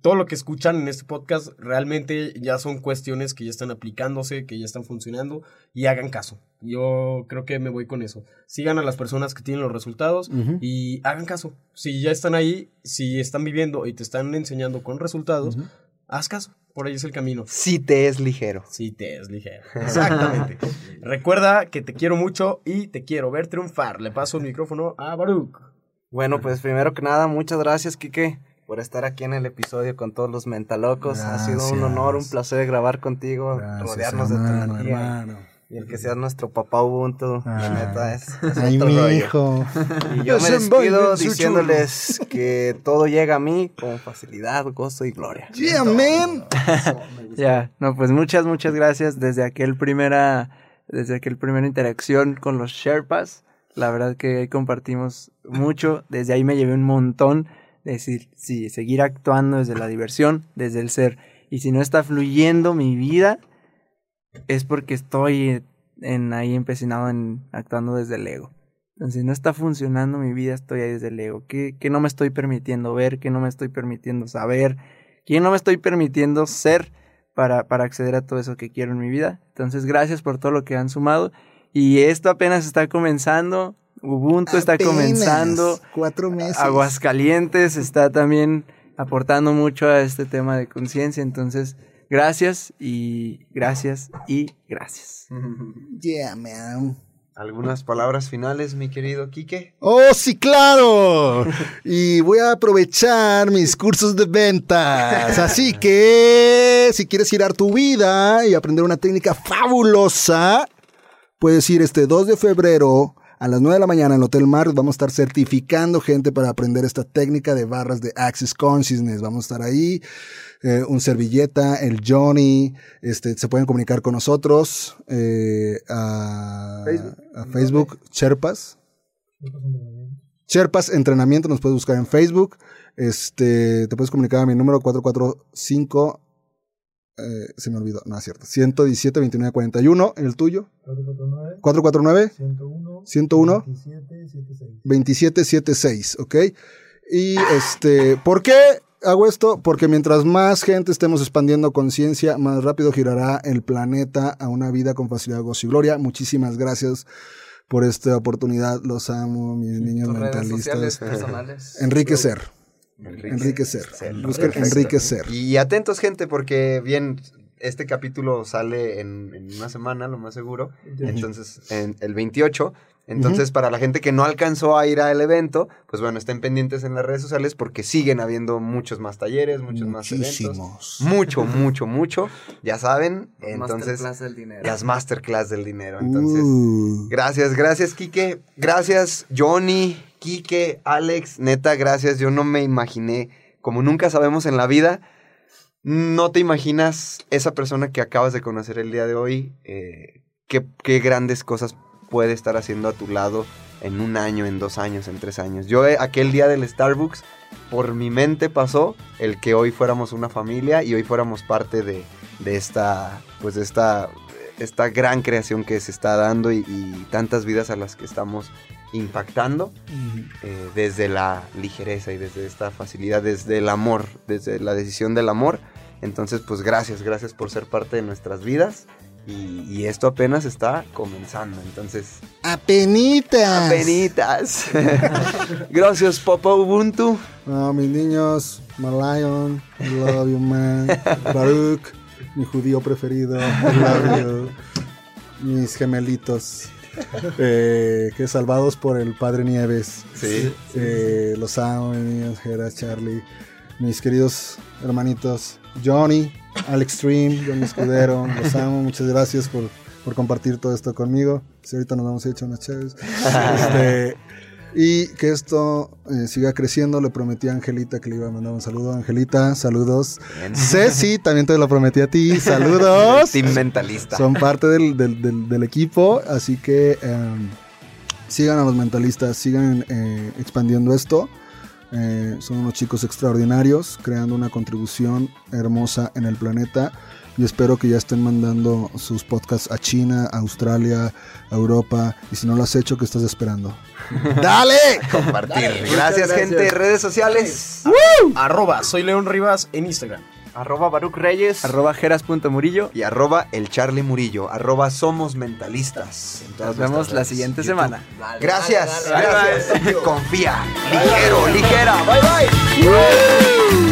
Todo lo que escuchan en este podcast realmente ya son cuestiones que ya están aplicándose, que ya están funcionando y hagan caso. Yo creo que me voy con eso. Sigan a las personas que tienen los resultados Ujú. y hagan caso. Si ya están ahí, si están viviendo y te están enseñando con resultados, Ujú. Haz caso. Por ahí es el camino. Si te es ligero. Si te es ligero. Exactamente. Recuerda que te quiero mucho y te quiero ver triunfar. Le paso el micrófono a Baruch. Bueno, pues primero que nada, muchas gracias, Quique, por estar aquí en el episodio con todos los mentalocos. Ha sido un honor, un placer grabar contigo, Gracias, rodearnos de tu energía. hermano. Y el que seas nuestro papá Ubuntu, la Ah. neta es, es Ay, otro mi rollo. hijo. Y yo me despido diciéndoles que todo llega a mí con facilidad, gozo y gloria. Yeah, man. Ya, no, pues muchas, muchas gracias desde aquel primera, desde aquel primera interacción con los Sherpas. La verdad que ahí compartimos mucho. Desde ahí me llevé un montón. de decir, sí, seguir actuando desde la diversión, desde el ser. Y si no está fluyendo mi vida, es porque estoy en ahí empecinado en actuando desde el ego. Entonces, si no está funcionando mi vida, estoy ahí desde el ego. ¿Qué, qué no me estoy permitiendo ver? ¿Qué no me estoy permitiendo saber? ¿Qué no me estoy permitiendo ser para, para acceder a todo eso que quiero en mi vida? Entonces, gracias por todo lo que han sumado. Y esto apenas está comenzando. Ubuntu está comenzando. Cuatro meses. Aguascalientes está también aportando mucho a este tema de conciencia. Entonces, gracias y gracias y gracias. Yeah, man. algunas palabras finales, mi querido Quique. Oh, sí, claro. Y voy a aprovechar mis cursos de ventas. Así que si quieres girar tu vida y aprender una técnica fabulosa, puedes ir este 2 de febrero a las 9 de la mañana en el Hotel Mar. Vamos a estar certificando gente para aprender esta técnica de barras de Access Consciousness. Vamos a estar ahí. eh, un servilleta, el Johnny, este, se pueden comunicar con nosotros eh, a Facebook. a Facebook Cherpas. Cherpas Entrenamiento, nos puedes buscar en Facebook. Este, te puedes comunicar a mi número 445. Eh, se me olvidó, no es cierto. 117 29 41, el tuyo. 449 101 2776, ¿ok? Y este, ¿por qué hago esto? Porque mientras más gente estemos expandiendo conciencia, más rápido girará el planeta a una vida con facilidad, gozo y gloria. Muchísimas gracias por esta oportunidad. Los amo, mis niños Tus redes sociales mentalistas. personales. Enriquecer. Enriquecer. Busquen Perfecto. enriquecer. Y atentos, gente, porque bien, este capítulo sale en, en una semana, lo más seguro. Entonces, en el 28. Entonces, para la gente que no alcanzó a ir al evento, pues bueno, estén pendientes en las redes sociales porque siguen habiendo muchos más talleres, muchos más eventos. Muchísimos. Mucho, mucho, mucho. Ya saben. Entonces, Masterclass del dinero. las masterclass del dinero. Entonces, Uh. Gracias, gracias, Quique. Gracias, Johnny, Quique, Alex. Neta, gracias. Yo no me imaginé, como nunca sabemos en la vida, no te imaginas esa persona que acabas de conocer el día de hoy, eh, qué, qué grandes cosas puede estar haciendo a tu lado en un año, en dos años, en tres años. Yo eh, aquel día del Starbucks, por mi mente pasó el que hoy fuéramos una familia y hoy fuéramos parte de, de esta, pues de esta, esta gran creación que se está dando y, y tantas vidas a las que estamos impactando eh, desde la ligereza y desde esta facilidad, desde el amor, desde la decisión del amor. Entonces, pues gracias, gracias por ser parte de nuestras vidas. Y, y esto apenas está comenzando. Entonces, Apenitas. apenitas. gracias, Papa Ubuntu. No, mis niños, Malayon, I love you, man. Baruch, mi judío preferido, I love you. Mis gemelitos, eh, que salvados por el Padre Nieves. Sí. Eh, los amo, mis niños, Gera, Charlie. Mis queridos hermanitos, Johnny, Alex Stream, Johnny Escudero, los amo. Muchas gracias por, por compartir todo esto conmigo. Si ahorita nos vamos a echar unas chaves. Este, y que esto eh, siga creciendo. Le prometí a Angelita que le iba a mandar un saludo. Angelita, saludos. Bien. Ceci, también te lo prometí a ti. Saludos. Team mentalista. Son parte del, del- del- del equipo, así que em, sigan a los mentalistas, sigan eh, expandiendo esto. Eh, son unos chicos extraordinarios, creando una contribución hermosa en el planeta. Y espero que ya estén mandando sus podcasts a China, a Australia, a Europa. Y si no lo has hecho, ¿qué estás esperando? ¡Dale! Compartir. Gracias, gente. Redes sociales. Arroba, soy León Rivas en Instagram. Arroba Baruch Reyes. Arroba jeras.murillo. Y arroba el Charlie Murillo. Arroba somos mentalistas. Nos vemos la siguiente YouTube. semana. Gracias. gracias. Confía. Ligero, ligera. Bye, bye.